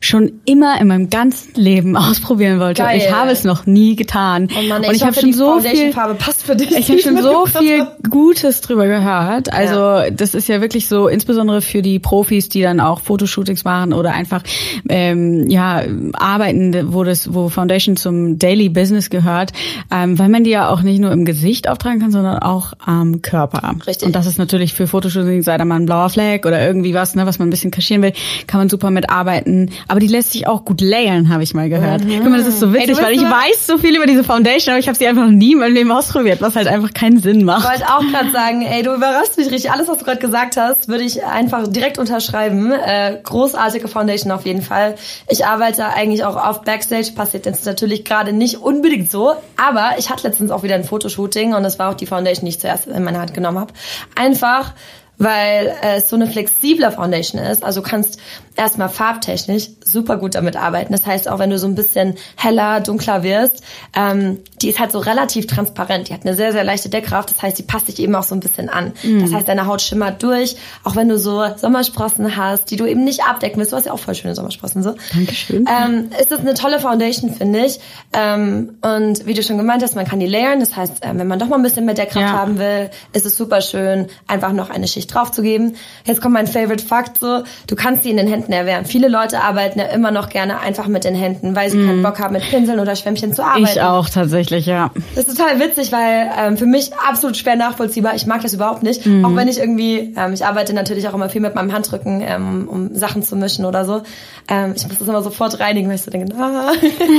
schon immer in meinem ganzen Leben ausprobieren wollte. Geil. Ich habe es noch nie getan. Oh Mann, ey, und ich, ich habe schon so viel Farbe passt für dich. Ich habe schon so viel Gutes drüber gehört. Also ja. das ist ja wirklich so, insbesondere für die Profis, die dann auch Fotoshootings machen oder einfach ähm, ja arbeiten, wo das, wo Foundation zum Daily Business gehört, ähm, weil man die ja auch nicht nur im Gesicht auftragen kann, sondern auch am Körper. Richtig. Und das ist natürlich für Fotoshootings, sei da mal ein blauer Fleck oder irgendwie was, ne, was man ein bisschen kaschieren will, kann man super mitarbeiten. Aber die lässt sich auch gut layern, habe ich mal gehört. Mhm. Guck mal, das ist so witzig, Ey, weil ich weiß so viel über diese Foundation, aber ich habe sie einfach noch nie in meinem Leben ausprobiert, was halt einfach keinen Sinn macht. Ich wollte auch gerade sagen, ey, du überraschst mich richtig. Alles, was du gerade gesagt hast, würde ich einfach direkt unterschreiben. Äh, großartige Foundation auf jeden Fall. Ich arbeite eigentlich auch auf Backstage, passiert jetzt natürlich gerade nicht unbedingt so, aber ich hatte letztens auch wieder ein Fotoshooting und das war auch die Foundation, die ich zuerst in meine Hand genommen habe. Einfach weil es so eine flexible Foundation ist. Also kannst erstmal farbtechnisch super gut damit arbeiten. Das heißt, auch wenn du so ein bisschen heller, dunkler wirst, ähm, die ist halt so relativ transparent. Die hat eine sehr, sehr leichte Deckkraft. Das heißt, die passt sich eben auch so ein bisschen an. Mhm. Das heißt, deine Haut schimmert durch. Auch wenn du so Sommersprossen hast, die du eben nicht abdecken willst. Du hast ja auch voll schöne Sommersprossen so. Dankeschön. Ähm, ist das eine tolle Foundation, finde ich. Ähm, und wie du schon gemeint hast, man kann die layern. Das heißt, äh, wenn man doch mal ein bisschen mehr Deckkraft ja. haben will, ist es super schön, einfach noch eine Schicht draufzugeben. Jetzt kommt mein Favorite Fakt so. Du kannst die in den Händen Händen erwärmen. Viele Leute arbeiten ja immer noch gerne einfach mit den Händen, weil sie mm. keinen Bock haben, mit Pinseln oder Schwämmchen zu arbeiten. Ich auch tatsächlich, ja. Das ist total witzig, weil ähm, für mich absolut schwer nachvollziehbar. Ich mag das überhaupt nicht. Mm. Auch wenn ich irgendwie, ähm, ich arbeite natürlich auch immer viel mit meinem Handrücken, ähm, um Sachen zu mischen oder so. Ähm, ich muss das immer sofort reinigen, weil ich so denke, ah,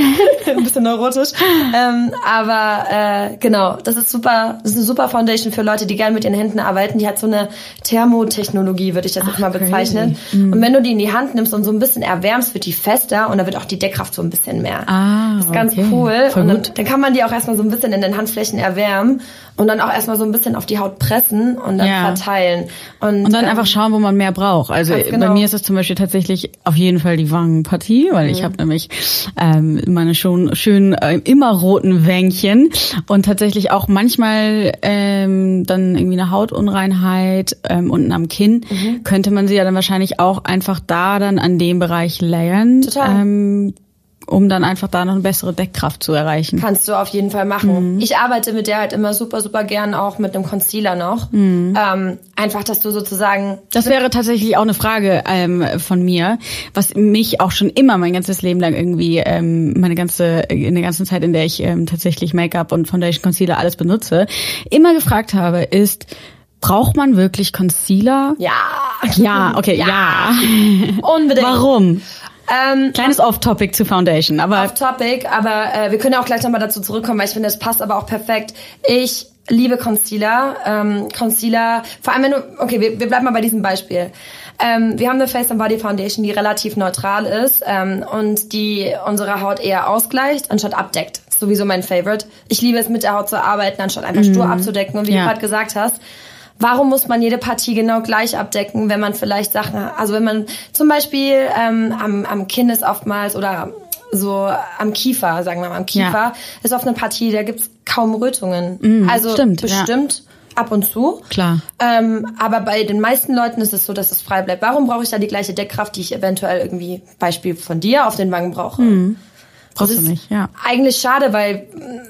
ein bisschen neurotisch. Ähm, aber äh, genau, das ist super, das ist eine super Foundation für Leute, die gerne mit ihren Händen arbeiten. Die hat so eine Thermotechnologie, würde ich das Ach, jetzt mal bezeichnen. Mm. Und wenn du die in die Hand Hand nimmst und so ein bisschen erwärmst, wird die fester und dann wird auch die Deckkraft so ein bisschen mehr. Ah, das ist ganz okay. cool. Voll und dann, dann, kann man die auch erstmal so ein bisschen in den Handflächen erwärmen und dann auch erstmal so ein bisschen auf die Haut pressen und dann ja. verteilen. Und, und dann ähm, einfach schauen, wo man mehr braucht. Also genau. bei mir ist es zum Beispiel tatsächlich auf jeden Fall die Wangenpartie, weil mhm. ich habe nämlich ähm, meine schon schön äh, immer roten Wänkchen und tatsächlich auch manchmal ähm, dann irgendwie eine Hautunreinheit ähm, unten am Kinn mhm. könnte man sie ja dann wahrscheinlich auch einfach da dann an dem Bereich layern. Total. Ähm, um dann einfach da noch eine bessere Deckkraft zu erreichen. Kannst du auf jeden Fall machen. Mhm. Ich arbeite mit der halt immer super, super gern auch mit einem Concealer noch. Mhm. Ähm, einfach, dass du sozusagen... Das wäre tatsächlich auch eine Frage ähm, von mir, was mich auch schon immer mein ganzes Leben lang irgendwie, ähm, meine ganze, in der ganzen Zeit, in der ich ähm, tatsächlich Make-up und Foundation, Concealer alles benutze, immer gefragt habe, ist, Braucht man wirklich Concealer? Ja. Ja, okay, ja. ja. Unbedingt. Warum? Ähm, Kleines Off-Topic zu Foundation, aber Off-Topic, aber äh, wir können ja auch gleich nochmal dazu zurückkommen, weil ich finde, das passt aber auch perfekt. Ich liebe Concealer. Ähm, Concealer, vor allem wenn du, okay, wir, wir bleiben mal bei diesem Beispiel. Ähm, wir haben eine Face and Body Foundation, die relativ neutral ist ähm, und die unsere Haut eher ausgleicht, anstatt abdeckt. Ist sowieso mein Favorite. Ich liebe es, mit der Haut zu arbeiten, anstatt einfach mm. stur abzudecken. Und wie ja. du gerade gesagt hast, Warum muss man jede Partie genau gleich abdecken, wenn man vielleicht Sachen, also wenn man zum Beispiel ähm, am, am Kinn ist oftmals oder so am Kiefer, sagen wir mal, am Kiefer ja. ist oft eine Partie, da gibt's kaum Rötungen. Mm, also stimmt, bestimmt ja. ab und zu. Klar. Ähm, aber bei den meisten Leuten ist es so, dass es frei bleibt. Warum brauche ich da die gleiche Deckkraft, die ich eventuell irgendwie, Beispiel von dir, auf den Wangen brauche? Mm. Brauchst du nicht, ja. Eigentlich schade, weil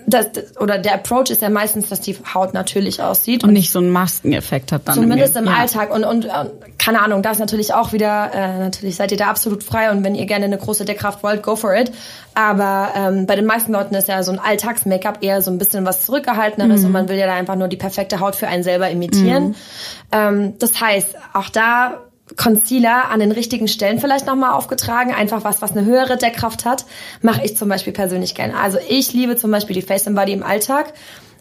das, oder der Approach ist ja meistens, dass die Haut natürlich aussieht. Und, und nicht so einen Maskeneffekt hat dann. Zumindest im, im ja. Alltag. Und, und, und keine Ahnung, da ist natürlich auch wieder, äh, natürlich seid ihr da absolut frei und wenn ihr gerne eine große Deckkraft wollt, go for it. Aber ähm, bei den meisten Leuten ist ja so ein Alltags-Make-up eher so ein bisschen was zurückgehalteneres mhm. und man will ja da einfach nur die perfekte Haut für einen selber imitieren. Mhm. Ähm, das heißt, auch da Concealer an den richtigen Stellen vielleicht nochmal aufgetragen, einfach was, was eine höhere Deckkraft hat, mache ich zum Beispiel persönlich gerne. Also ich liebe zum Beispiel die Face and Body im Alltag,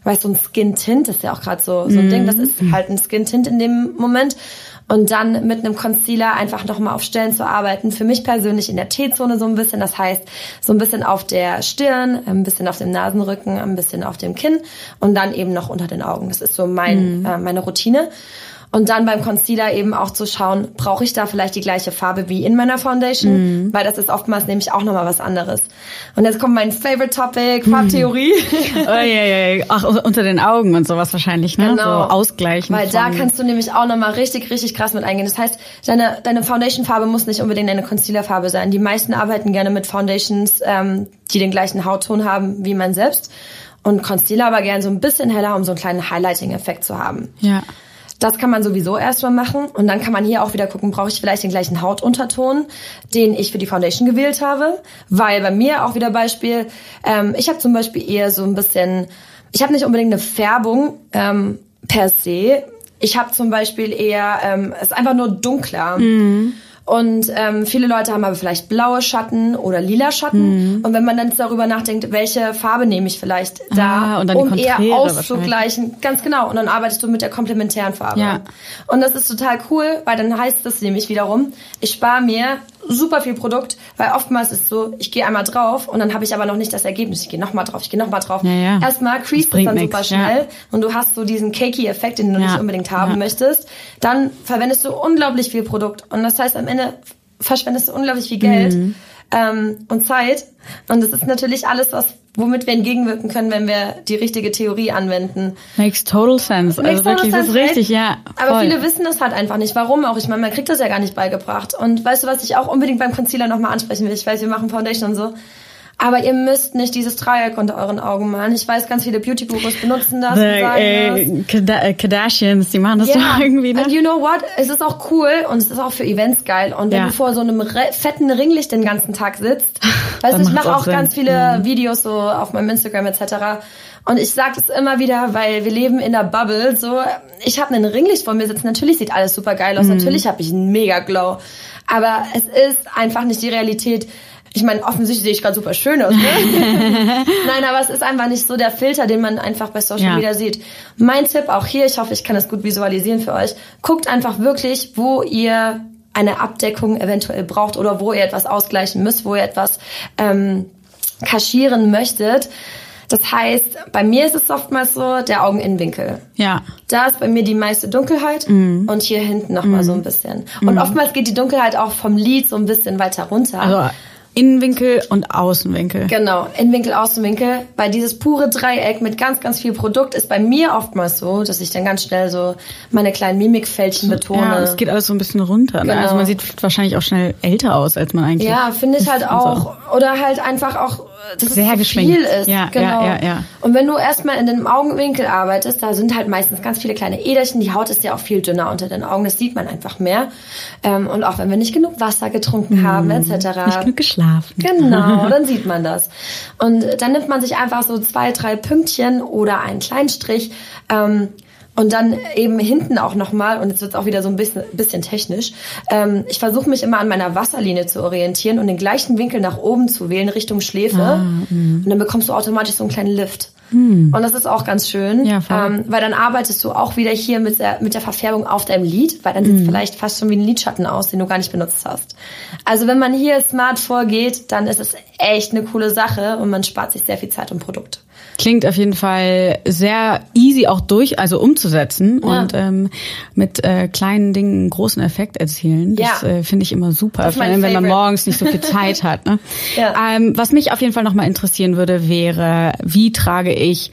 weil so ein Skin Tint ist ja auch gerade so, so ein mm. Ding, das ist halt ein Skin Tint in dem Moment. und dann mit einem Concealer einfach nochmal auf Stellen zu arbeiten. Für mich persönlich in der T-Zone so ein bisschen, das heißt so ein bisschen auf der Stirn, ein bisschen auf dem Nasenrücken, ein bisschen auf dem Kinn und dann eben noch unter den Augen. Das ist so mein, mhm. äh, meine Routine. Und dann beim Concealer eben auch zu schauen, brauche ich da vielleicht die gleiche Farbe wie in meiner Foundation? Mhm. Weil das ist oftmals nämlich auch nochmal was anderes. Und jetzt kommt mein Favorite Topic, Farbtheorie. Mhm. oh, ja, ja. Ach, unter den Augen und sowas wahrscheinlich, ne? Genau. So ausgleichen. Weil da kannst du nämlich auch nochmal richtig, richtig krass mit eingehen. Das heißt, deine, deine Foundation-Farbe muss nicht unbedingt deine Concealer-Farbe sein. Die meisten arbeiten gerne mit Foundations, ähm, die den gleichen Hautton haben wie man selbst. Und Concealer aber gern so ein bisschen heller, um so einen kleinen Highlighting-Effekt zu haben. Ja. Das kann man sowieso erstmal machen. Und dann kann man hier auch wieder gucken, brauche ich vielleicht den gleichen Hautunterton, den ich für die Foundation gewählt habe. Weil bei mir auch wieder Beispiel, ähm, ich habe zum Beispiel eher so ein bisschen, ich habe nicht unbedingt eine Färbung ähm, per se. Ich habe zum Beispiel eher, ähm, es ist einfach nur dunkler. Mhm. Und ähm, viele Leute haben aber vielleicht blaue Schatten oder lila Schatten. Mhm. Und wenn man dann darüber nachdenkt, welche Farbe nehme ich vielleicht da, ah, um eher auszugleichen, ganz genau. Und dann arbeitest du mit der komplementären Farbe. Ja. Und das ist total cool, weil dann heißt das nämlich wiederum, ich spare mir super viel Produkt, weil oftmals ist es so, ich gehe einmal drauf und dann habe ich aber noch nicht das Ergebnis. Ich gehe nochmal drauf, ich gehe nochmal drauf. Ja, ja. Erstmal crease es dann nix, super schnell ja. und du hast so diesen cakey-Effekt, den du nicht unbedingt haben möchtest. Dann verwendest du unglaublich viel Produkt und das heißt am Ende verschwendest du unglaublich viel Geld mhm. ähm, und Zeit und das ist natürlich alles, was womit wir entgegenwirken können, wenn wir die richtige Theorie anwenden. Makes total sense. Makes also total wirklich, sense, das ist richtig, ja. Voll. Aber viele wissen das halt einfach nicht. Warum auch? Ich meine, man kriegt das ja gar nicht beigebracht. Und weißt du, was ich auch unbedingt beim Concealer nochmal ansprechen will? Ich weiß, wir machen Foundation und so. Aber ihr müsst nicht dieses Dreieck unter euren Augen malen. Ich weiß, ganz viele Beauty-Gurus benutzen das. The, äh, das. Kardashians, die machen das yeah. doch irgendwie, ne? And you know what? Es ist auch cool und es ist auch für Events geil. Und wenn ja. du vor so einem fetten Ringlicht den ganzen Tag sitzt, weißt du, ich mache auch, auch ganz viele mhm. Videos so auf meinem Instagram etc. Und ich sage es immer wieder, weil wir leben in der Bubble. So, ich habe einen Ringlicht vor mir sitzen. Natürlich sieht alles super geil aus. Mhm. Natürlich habe ich einen mega Glow. Aber es ist einfach nicht die Realität. Ich meine, offensichtlich sehe ich gerade super schön aus. Ne? Nein, aber es ist einfach nicht so der Filter, den man einfach bei Social ja. Media sieht. Mein Tipp auch hier, ich hoffe, ich kann das gut visualisieren für euch. Guckt einfach wirklich, wo ihr eine Abdeckung eventuell braucht oder wo ihr etwas ausgleichen müsst, wo ihr etwas ähm, kaschieren möchtet. Das heißt, bei mir ist es oftmals so, der Augeninnenwinkel. Ja. Da ist bei mir die meiste Dunkelheit mm. und hier hinten nochmal mm. so ein bisschen. Und mm. oftmals geht die Dunkelheit auch vom Lid so ein bisschen weiter runter. Also Innenwinkel und Außenwinkel. Genau, Innenwinkel, Außenwinkel. Weil dieses pure Dreieck mit ganz, ganz viel Produkt ist bei mir oftmals so, dass ich dann ganz schnell so meine kleinen Mimikfältchen betone. Ja, es geht alles so ein bisschen runter. Ne? Also genau. Also man sieht wahrscheinlich auch schnell älter aus, als man eigentlich Ja, finde ich halt auch. Oder halt einfach auch dass sehr es so viel ist. Ja, genau. ja, ja, ja. Und wenn du erstmal in dem Augenwinkel arbeitest, da sind halt meistens ganz viele kleine Äderchen. Die Haut ist ja auch viel dünner unter den Augen. Das sieht man einfach mehr. Ähm, und auch wenn wir nicht genug Wasser getrunken haben, mm, etc. Nicht genug geschlafen. Genau, dann sieht man das. Und dann nimmt man sich einfach so zwei, drei Pünktchen oder einen kleinen Strich. Ähm, und dann eben hinten auch nochmal, und jetzt wird es auch wieder so ein bisschen, bisschen technisch, ähm, ich versuche mich immer an meiner Wasserlinie zu orientieren und den gleichen Winkel nach oben zu wählen, Richtung Schläfe. Ah, und dann bekommst du automatisch so einen kleinen Lift. Hm. Und das ist auch ganz schön, ja, ähm, weil dann arbeitest du auch wieder hier mit der, mit der Verfärbung auf deinem Lid, weil dann sieht es hm. vielleicht fast schon wie ein Lidschatten aus, den du gar nicht benutzt hast. Also wenn man hier smart vorgeht, dann ist es echt eine coole Sache und man spart sich sehr viel Zeit und Produkt. Klingt auf jeden Fall sehr easy auch durch, also umzusetzen ja. und ähm, mit äh, kleinen Dingen einen großen Effekt erzielen. Das ja. äh, finde ich immer super, vor allem wenn man morgens nicht so viel Zeit hat. Ne? ja. ähm, was mich auf jeden Fall nochmal interessieren würde, wäre, wie trage ich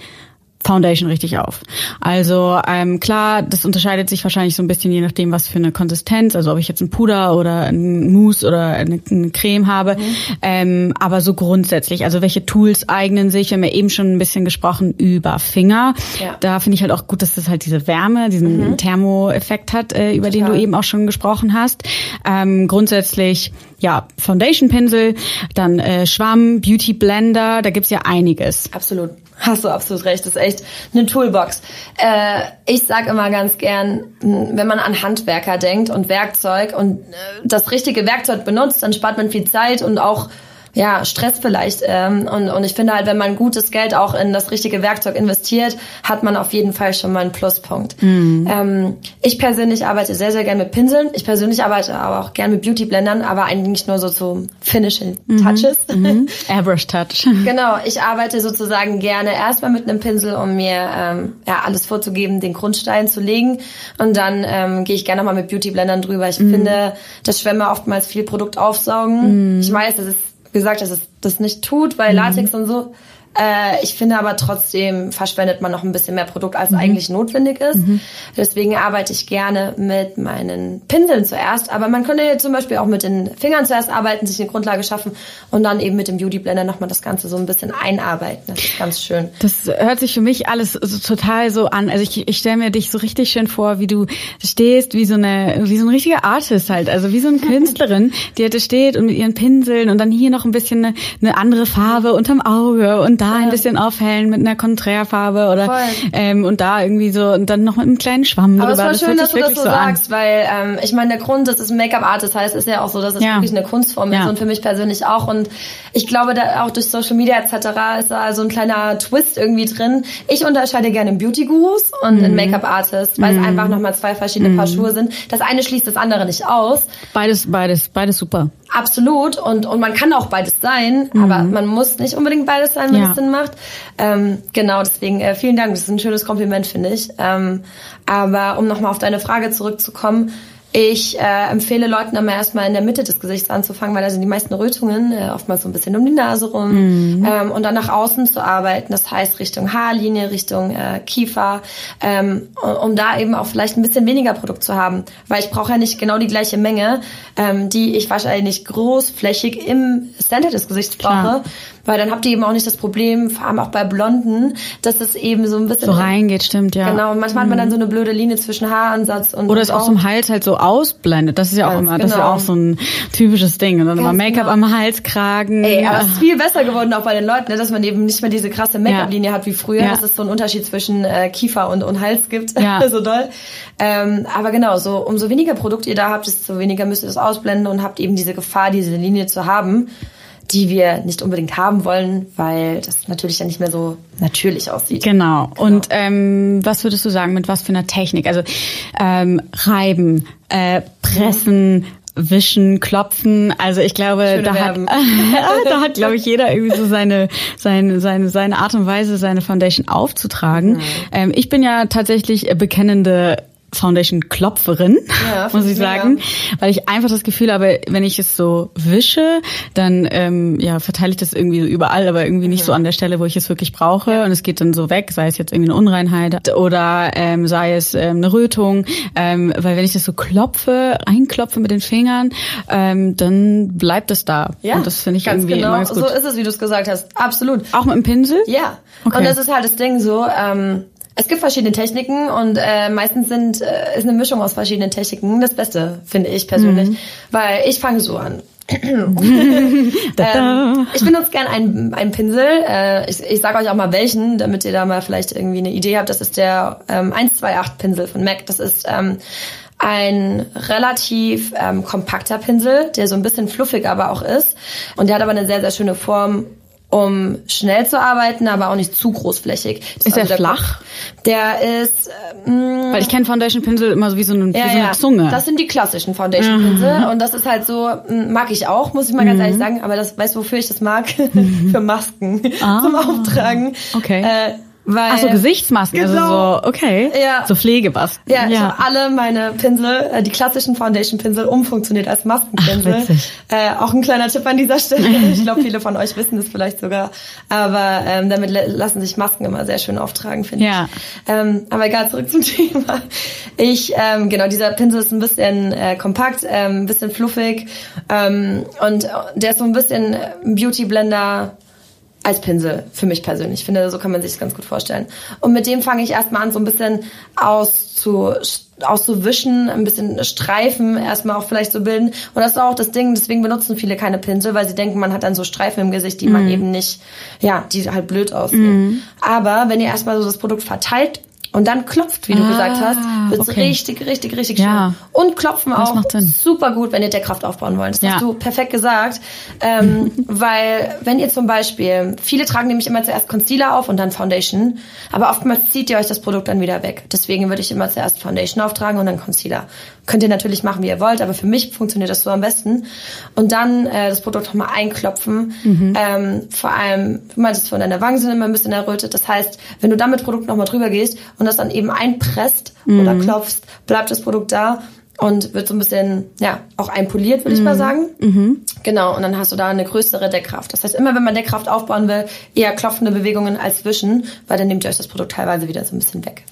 Foundation richtig auf. Also ähm, klar, das unterscheidet sich wahrscheinlich so ein bisschen je nachdem, was für eine Konsistenz, also ob ich jetzt ein Puder oder ein Mousse oder eine, eine Creme habe. Mhm. Ähm, aber so grundsätzlich, also welche Tools eignen sich? Wir haben ja eben schon ein bisschen gesprochen über Finger. Ja. Da finde ich halt auch gut, dass das halt diese Wärme, diesen mhm. Thermoeffekt hat, äh, über Total. den du eben auch schon gesprochen hast. Ähm, grundsätzlich ja, Foundation-Pinsel, dann äh, Schwamm, Beauty Blender, da gibt's ja einiges. Absolut. Hast du absolut recht, das ist echt eine Toolbox. Äh, ich sag immer ganz gern, wenn man an Handwerker denkt und Werkzeug und äh, das richtige Werkzeug benutzt, dann spart man viel Zeit und auch ja, Stress vielleicht. Ähm, und, und ich finde halt, wenn man gutes Geld auch in das richtige Werkzeug investiert, hat man auf jeden Fall schon mal einen Pluspunkt. Mhm. Ähm, ich persönlich arbeite sehr, sehr gerne mit Pinseln. Ich persönlich arbeite aber auch gerne mit Beauty-Blendern, aber eigentlich nur so zu Finishing mhm. Touches. Mhm. Airbrush Touch. genau, ich arbeite sozusagen gerne erstmal mit einem Pinsel, um mir ähm, ja, alles vorzugeben, den Grundstein zu legen. Und dann ähm, gehe ich gerne nochmal mit Beauty-Blendern drüber. Ich mhm. finde, dass Schwämme oftmals viel Produkt aufsaugen. Mhm. Ich weiß, das ist gesagt, dass es das nicht tut, weil mhm. Latex und so äh, ich finde aber trotzdem verschwendet man noch ein bisschen mehr Produkt, als mhm. eigentlich notwendig ist. Mhm. Deswegen arbeite ich gerne mit meinen Pinseln zuerst. Aber man könnte jetzt zum Beispiel auch mit den Fingern zuerst arbeiten, sich eine Grundlage schaffen und dann eben mit dem Beauty Blender nochmal das Ganze so ein bisschen einarbeiten. Das ist ganz schön. Das hört sich für mich alles so total so an. Also ich, ich stelle mir dich so richtig schön vor, wie du stehst, wie so eine, wie so ein richtiger Artist halt. Also wie so eine Künstlerin, die halt steht und mit ihren Pinseln und dann hier noch ein bisschen eine, eine andere Farbe unterm Auge und da ein bisschen aufhellen mit einer Konträrfarbe oder ähm, und da irgendwie so und dann noch mit einem kleinen Schwamm Aber drüber. Es war schön, das dass du das so, so sagst, weil ähm, ich meine, der Grund, dass es Make-up-Artist heißt, ist ja auch so, dass es ja. wirklich eine Kunstform ja. ist und für mich persönlich auch. Und ich glaube, da auch durch Social Media etc. ist da so ein kleiner Twist irgendwie drin. Ich unterscheide gerne in Beauty-Gurus und mhm. in Make-up-Artist, weil mhm. es einfach nochmal zwei verschiedene mhm. Paar Schuhe sind. Das eine schließt das andere nicht aus. Beides, beides, beides super. Absolut. Und, und man kann auch beides sein, aber mhm. man muss nicht unbedingt beides sein, wenn ja. es Sinn macht. Ähm, genau, deswegen äh, vielen Dank. Das ist ein schönes Kompliment, finde ich. Ähm, aber um nochmal auf deine Frage zurückzukommen, ich äh, empfehle Leuten immer erstmal in der Mitte des Gesichts anzufangen, weil da sind die meisten Rötungen, äh, oftmals so ein bisschen um die Nase rum. Mhm. Ähm, und dann nach außen zu arbeiten, das heißt Richtung Haarlinie, Richtung äh, Kiefer, ähm, um da eben auch vielleicht ein bisschen weniger Produkt zu haben. Weil ich brauche ja nicht genau die gleiche Menge, ähm, die ich wahrscheinlich großflächig im Center des Gesichts brauche. Klar weil dann habt ihr eben auch nicht das Problem, vor allem auch bei Blonden, dass es eben so ein bisschen so reingeht, stimmt, ja. Genau, und manchmal mhm. hat man dann so eine blöde Linie zwischen Haaransatz und oder es auch zum Hals halt so ausblendet. Das ist ja auch immer, genau. das ist ja genau. auch so ein typisches Ding. Und dann immer Make-up genau. am Halskragen. Ey, aber es ist viel besser geworden auch bei den Leuten, ne, dass man eben nicht mehr diese krasse Make-up-Linie hat wie früher, ja. dass es so einen Unterschied zwischen äh, Kiefer und, und Hals gibt. Ja. so doll. Ähm, aber genau, so umso weniger Produkt ihr da habt, desto weniger müsst ihr das ausblenden und habt eben diese Gefahr, diese Linie zu haben die wir nicht unbedingt haben wollen, weil das natürlich dann nicht mehr so natürlich aussieht. Genau. genau. Und ähm, was würdest du sagen, mit was für einer Technik? Also ähm, reiben, äh, pressen. Wischen, klopfen. Also ich glaube, da hat, da hat, glaube ich, jeder irgendwie so seine, seine, seine, seine Art und Weise, seine Foundation aufzutragen. Mhm. Ähm, ich bin ja tatsächlich bekennende Foundation Klopferin, ja, muss ich sagen, mega. weil ich einfach das Gefühl habe, wenn ich es so wische, dann ähm, ja verteile ich das irgendwie so überall, aber irgendwie nicht mhm. so an der Stelle, wo ich es wirklich brauche ja. und es geht dann so weg, sei es jetzt irgendwie eine Unreinheit oder ähm, sei es ähm, eine Rötung, ähm, weil wenn ich das so klopfe, einklopfe mit den Fingern, ähm, dann bleibt es da ja, und das finde ich irgendwie genau. ganz gut. So ist es, wie du es gesagt hast, absolut. Auch mit dem Pinsel? Ja. Okay. Und das ist halt das Ding so. Ähm, es gibt verschiedene Techniken und äh, meistens sind äh, ist eine Mischung aus verschiedenen Techniken das Beste, finde ich persönlich. Mhm. Weil ich fange so an. ähm, ich benutze gern einen, einen Pinsel. Äh, ich ich sage euch auch mal welchen, damit ihr da mal vielleicht irgendwie eine Idee habt. Das ist der ähm, 128 Pinsel von MAC. Das ist ähm, ein relativ ähm, kompakter Pinsel, der so ein bisschen fluffig aber auch ist. Und der hat aber eine sehr, sehr schöne Form um schnell zu arbeiten, aber auch nicht zu großflächig. Das ist also der flach? Der ist... Ähm, Weil ich kenne Foundation-Pinsel immer so wie so, eine, ja, wie so eine Zunge. Das sind die klassischen Foundation-Pinsel mhm. und das ist halt so, mag ich auch, muss ich mal ganz mhm. ehrlich sagen, aber das weißt du, wofür ich das mag? Für Masken ah. zum Auftragen. Okay. Äh, weil, Ach so, Gesichtsmasken, also genau. also so, okay. Ja. So Pflegemasken. Ja, ja. ich habe alle meine Pinsel, äh, die klassischen Foundation-Pinsel, umfunktioniert als Maskenpinsel. Ach, äh, auch ein kleiner Tipp an dieser Stelle. ich glaube, viele von euch wissen das vielleicht sogar. Aber ähm, damit lassen sich Masken immer sehr schön auftragen, finde ja. ich. Ähm, aber egal, zurück zum Thema. Ich, ähm, genau, dieser Pinsel ist ein bisschen äh, kompakt, ähm, ein bisschen fluffig ähm, und der ist so ein bisschen Beauty Blender als Pinsel, für mich persönlich. Ich finde, so kann man sich das ganz gut vorstellen. Und mit dem fange ich erstmal an, so ein bisschen auszu, auszuwischen, ein bisschen Streifen erstmal auch vielleicht zu bilden. Und das ist auch das Ding, deswegen benutzen viele keine Pinsel, weil sie denken, man hat dann so Streifen im Gesicht, die mm. man mhm. eben nicht, ja, die halt blöd aussehen. Mm. Aber wenn ihr erstmal so das Produkt verteilt und dann klopft, wie du Ah, gesagt hast, wird's okay. richtig, richtig, richtig Ja. schön. Und klopfen Das auch super gut, wenn ihr Deckkraft aufbauen wollt. Das Ja. hast du perfekt gesagt. Ähm, weil wenn ihr zum Beispiel, viele tragen nämlich immer zuerst Concealer auf und dann Foundation, aber oftmals zieht ihr euch das Produkt dann wieder weg. Deswegen würde ich immer zuerst Foundation auftragen und dann Concealer. Könnt ihr natürlich machen, wie ihr wollt, aber für mich funktioniert das so am besten. Und dann äh, das Produkt nochmal einklopfen. Ähm, vor allem, du meintest von deiner Wangen sind immer ein bisschen errötet. Das heißt, wenn du dann mit Produkt nochmal drüber gehst und das dann eben einpresst oder klopfst, bleibt das Produkt da und wird so ein bisschen, ja, auch einpoliert, würde ich mal sagen. Genau, und dann hast du da eine größere Deckkraft. Das heißt, immer wenn man Deckkraft aufbauen will, eher klopfende Bewegungen als zwischen, weil dann nehmt ihr euch das Produkt teilweise wieder so ein bisschen weg.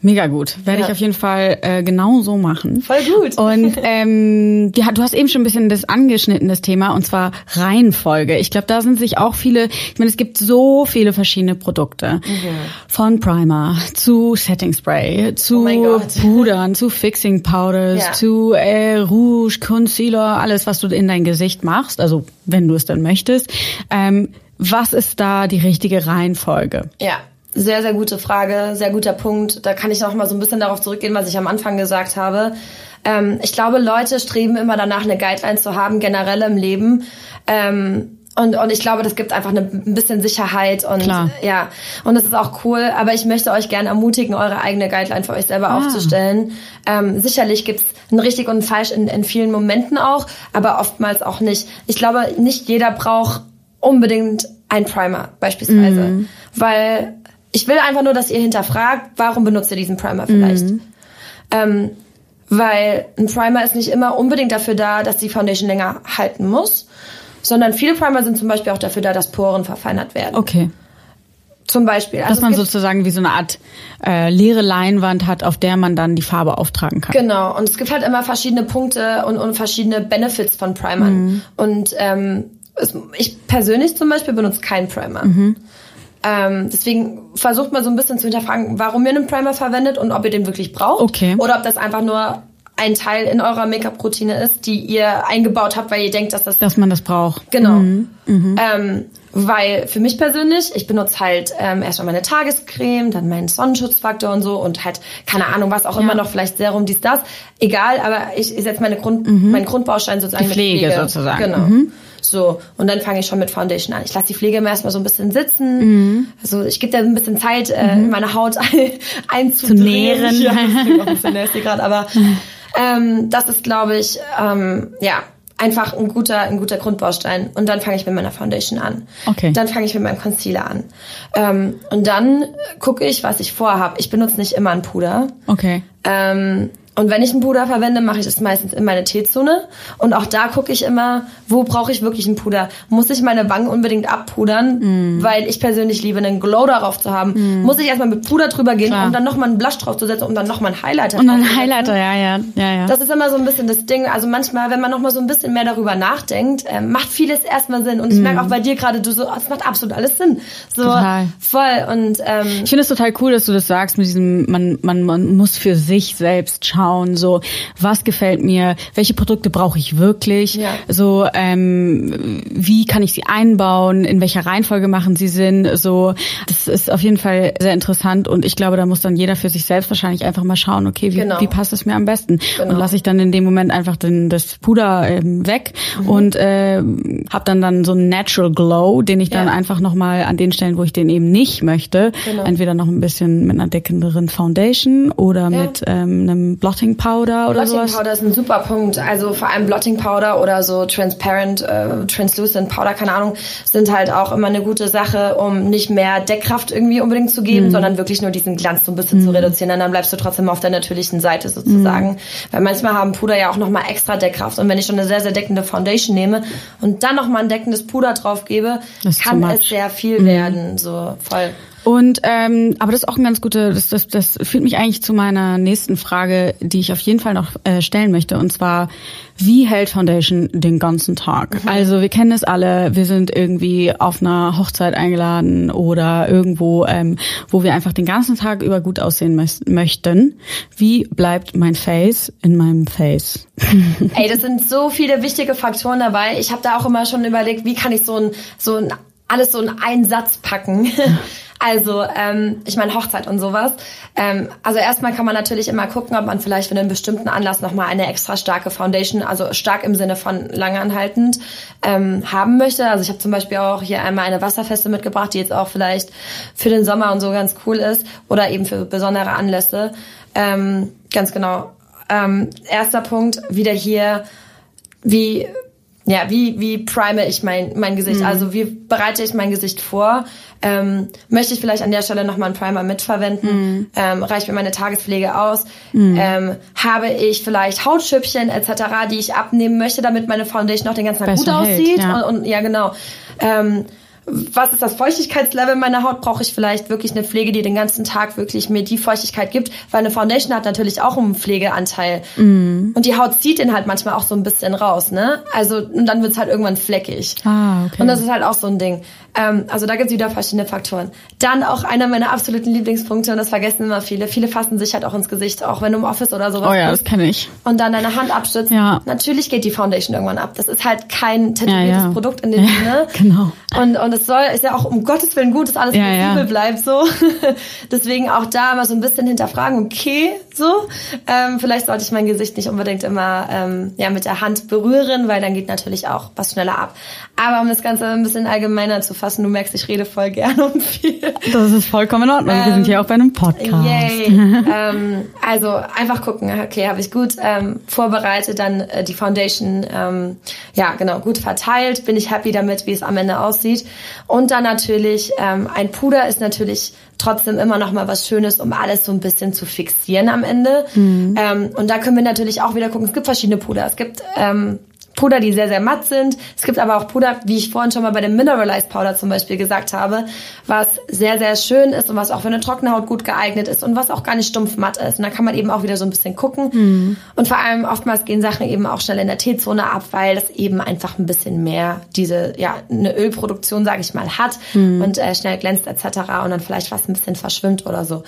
Mega gut. Werde Ja. ich auf jeden Fall äh, genau so machen. Voll gut. Und ähm, ja, du hast eben schon ein bisschen das angeschnitten, das Thema, und zwar Reihenfolge. Ich glaube, da sind sich auch viele, ich meine, es gibt so viele verschiedene Produkte. Von Primer zu Setting Spray, Oh zu Gott. Pudern, zu Fixing Powders, Ja. zu äh, Rouge, Concealer, alles, was du in dein Gesicht machst, also wenn du es dann möchtest. Ähm, was ist da die richtige Reihenfolge? Ja, sehr, sehr gute Frage, sehr guter Punkt. Da kann ich noch mal so ein bisschen darauf zurückgehen, was ich am Anfang gesagt habe. Ähm, ich glaube, Leute streben immer danach, eine Guideline zu haben, generell im Leben. Ähm, und, und ich glaube, das gibt einfach eine, ein bisschen Sicherheit und Klar. ja, und das ist auch cool. Aber ich möchte euch gerne ermutigen, eure eigene Guideline für euch selber aufzustellen. Ähm, sicherlich gibt's ein richtig und ein falsch in, in vielen Momenten auch, aber oftmals auch nicht. Ich glaube, nicht jeder braucht unbedingt ein Primer beispielsweise, weil ich will einfach nur, dass ihr hinterfragt, warum benutzt ihr diesen Primer vielleicht. Ähm, weil ein Primer ist nicht immer unbedingt dafür da, dass die Foundation länger halten muss, sondern viele Primer sind zum Beispiel auch dafür da, dass Poren verfeinert werden. Okay. Zum Beispiel. Also Dass man sozusagen wie so eine Art äh, leere Leinwand hat, auf der man dann die Farbe auftragen kann. Genau, und es gibt halt immer verschiedene Punkte und, und verschiedene Benefits von Primern. Mhm. Und ähm, es, ich persönlich zum Beispiel benutze keinen Primer. Mhm. Ähm, deswegen versucht man so ein bisschen zu hinterfragen, warum ihr einen Primer verwendet und ob ihr den wirklich braucht. Okay. Oder ob das einfach nur ein Teil in eurer Make-up-Routine ist, die ihr eingebaut habt, weil ihr denkt, dass das Dass man das braucht. Genau. Mhm. Ähm, weil für mich persönlich, ich benutze halt ähm, erstmal meine Tagescreme, dann meinen Sonnenschutzfaktor und so und halt, keine Ahnung, was auch immer noch, vielleicht Serum, dies, das. Egal, aber ich, ich setze meine Grund, meinen Grundbaustein sozusagen Mhm. Die Pflege mit Pflege. sozusagen. Genau. Mhm. So, und dann fange ich schon mit Foundation an. Ich lasse die Pflege immer erstmal so ein bisschen sitzen. Mhm. Also ich gebe da ein bisschen Zeit, äh, in meine Haut ein, einzudrehen. nähren. Ja, das ein bisschen gerade, aber ähm, das ist, glaube ich, ähm, ja, einfach ein guter, ein guter Grundbaustein. Und dann fange ich mit meiner Foundation an. Okay. Dann fange ich mit meinem Concealer an. Ähm, und dann gucke ich, was ich vorhabe. Ich benutze nicht immer ein Puder. Okay. Ähm, und wenn ich einen Puder verwende, mache ich das meistens in meine T-Zone. Und auch da gucke ich immer, wo brauche ich wirklich einen Puder? Muss ich meine Wangen unbedingt abpudern? Mm. Weil ich persönlich liebe, einen Glow darauf zu haben. Muss ich erstmal mit Puder drüber gehen, Klar. um dann nochmal einen Blush drauf zu setzen, um dann nochmal einen Highlighter Und dann draufzusetzen? Highlighter, ja, ja, ja, ja. Das ist immer so ein bisschen das Ding. Also manchmal, wenn man noch mal so ein bisschen mehr darüber nachdenkt, ähm, macht vieles erstmal Sinn. Und ich merke auch bei dir gerade, du so, oh, es macht absolut alles Sinn. So Mm. Total. voll. Und ähm, Ich finde es total cool, dass du das sagst mit diesem, man, man, man muss für sich selbst schauen, so, was gefällt mir, welche Produkte brauche ich wirklich, Ja. so, ähm, wie kann ich sie einbauen, in welcher Reihenfolge machen sie Sinn, so, das ist auf jeden Fall sehr interessant und ich glaube, da muss dann jeder für sich selbst wahrscheinlich einfach mal schauen, okay, wie, Genau. wie passt es mir am besten Genau. und lasse ich dann in dem Moment einfach den, das Puder ähm, weg Mhm. und äh, habe dann dann so einen Natural Glow, den ich dann Ja. einfach nochmal an den Stellen, wo ich den eben nicht möchte, Genau. entweder noch ein bisschen mit einer deckenderen Foundation oder Ja. mit ähm, einem Blotting Powder oder Blotting sowas. Powder ist ein super Punkt. Also vor allem Blotting Powder oder so Transparent, äh, Translucent Powder, keine Ahnung, sind halt auch immer eine gute Sache, um nicht mehr Deckkraft irgendwie unbedingt zu Mhm. geben, sondern wirklich nur diesen Glanz so ein bisschen zu reduzieren. Und dann bleibst du trotzdem auf der natürlichen Seite sozusagen. Mhm. Weil manchmal haben Puder ja auch nochmal extra Deckkraft. Und wenn ich schon eine sehr, sehr deckende Foundation nehme und dann nochmal ein deckendes Puder drauf gebe, kann es sehr viel werden. So voll. Und ähm, aber das ist auch ein ganz guter, das, das, das führt mich eigentlich zu meiner nächsten Frage, die ich auf jeden Fall noch äh, stellen möchte. Und zwar, wie hält Foundation den ganzen Tag? Also wir kennen es alle, wir sind irgendwie auf einer Hochzeit eingeladen oder irgendwo, ähm, wo wir einfach den ganzen Tag über gut aussehen möchten. Wie bleibt mein Face in meinem Face? Ey, das sind so viele wichtige Faktoren dabei. Ich habe da auch immer schon überlegt, wie kann ich so ein, so ein alles so in einen Satz packen. Also, ähm, ich meine Hochzeit und sowas. Ähm, also erstmal kann man natürlich immer gucken, ob man vielleicht für einen bestimmten Anlass nochmal eine extra starke Foundation, also stark im Sinne von langanhaltend, ähm, haben möchte. Also ich habe zum Beispiel auch hier einmal eine Wasserfeste mitgebracht, die jetzt auch vielleicht für den Sommer und so ganz cool ist oder eben für besondere Anlässe. Ähm, ganz genau. Ähm, erster Punkt, wieder hier, wie ja, wie, wie prime ich mein, mein Gesicht? Mhm. Also wie bereite ich mein Gesicht vor? Ähm, möchte ich vielleicht an der Stelle nochmal einen Primer mitverwenden? Mhm. Ähm, reicht mir meine Tagespflege aus? Mhm. Ähm, habe ich vielleicht Hautschüppchen etc., die ich abnehmen möchte, damit meine Foundation noch den ganzen Tag Besser gut aussieht? Hält, ja. Und, und ja, genau. Ähm, was ist das Feuchtigkeitslevel meiner Haut? Brauche ich vielleicht wirklich eine Pflege, die den ganzen Tag wirklich mir die Feuchtigkeit gibt? Weil eine Foundation hat natürlich auch einen Pflegeanteil. Mm. Und die Haut zieht den halt manchmal auch so ein bisschen raus, ne? Also, und dann wird's halt irgendwann fleckig. Ah, okay. Und das ist halt auch so ein Ding. Ähm, also da gibt's wieder verschiedene Faktoren. Dann auch einer meiner absoluten Lieblingspunkte, und das vergessen immer viele. Viele fassen sich halt auch ins Gesicht, auch wenn du im Office oder sowas Oh ja, bist. das kenne ich. Und dann deine Hand abstützt. Ja. Natürlich geht die Foundation irgendwann ab. Das ist halt kein tätowiertes ja, ja. Produkt in dem Sinne. genau. Und, und es soll, ist ja auch um Gottes Willen gut, dass alles ja, flexibel ja. bleibt, so. Deswegen auch da mal so ein bisschen hinterfragen, okay, so. Ähm, vielleicht sollte ich mein Gesicht nicht unbedingt immer ähm, ja, mit der Hand berühren, weil dann geht natürlich auch was schneller ab. Aber um das Ganze ein bisschen allgemeiner zu fassen, du merkst, ich rede voll gerne und viel. Das ist vollkommen in Ordnung. Ähm, Wir sind hier auch bei einem Podcast. Yay. ähm, also einfach gucken, okay, habe ich gut ähm, vorbereitet, dann äh, die Foundation, ähm, ja genau, gut verteilt, bin ich happy damit, wie es am Ende aussieht. Und dann natürlich, ähm, ein Puder ist natürlich trotzdem immer noch mal was Schönes, um alles so ein bisschen zu fixieren am Ende. Mhm. Ähm, und da können wir natürlich auch wieder gucken. Es gibt verschiedene Puder. Es gibt ähm, Puder, die sehr, sehr matt sind. Es gibt aber auch Puder, wie ich vorhin schon mal bei dem Mineralized Powder zum Beispiel gesagt habe, was sehr, sehr schön ist und was auch für eine trockene Haut gut geeignet ist und was auch gar nicht stumpf matt ist. Und da kann man eben auch wieder so ein bisschen gucken. Mhm. Und vor allem oftmals gehen Sachen eben auch schnell in der T-Zone ab, weil das eben einfach ein bisschen mehr diese, ja, eine Ölproduktion, sage ich mal, hat mhm. und äh, schnell glänzt etc. und dann vielleicht was ein bisschen verschwimmt oder so.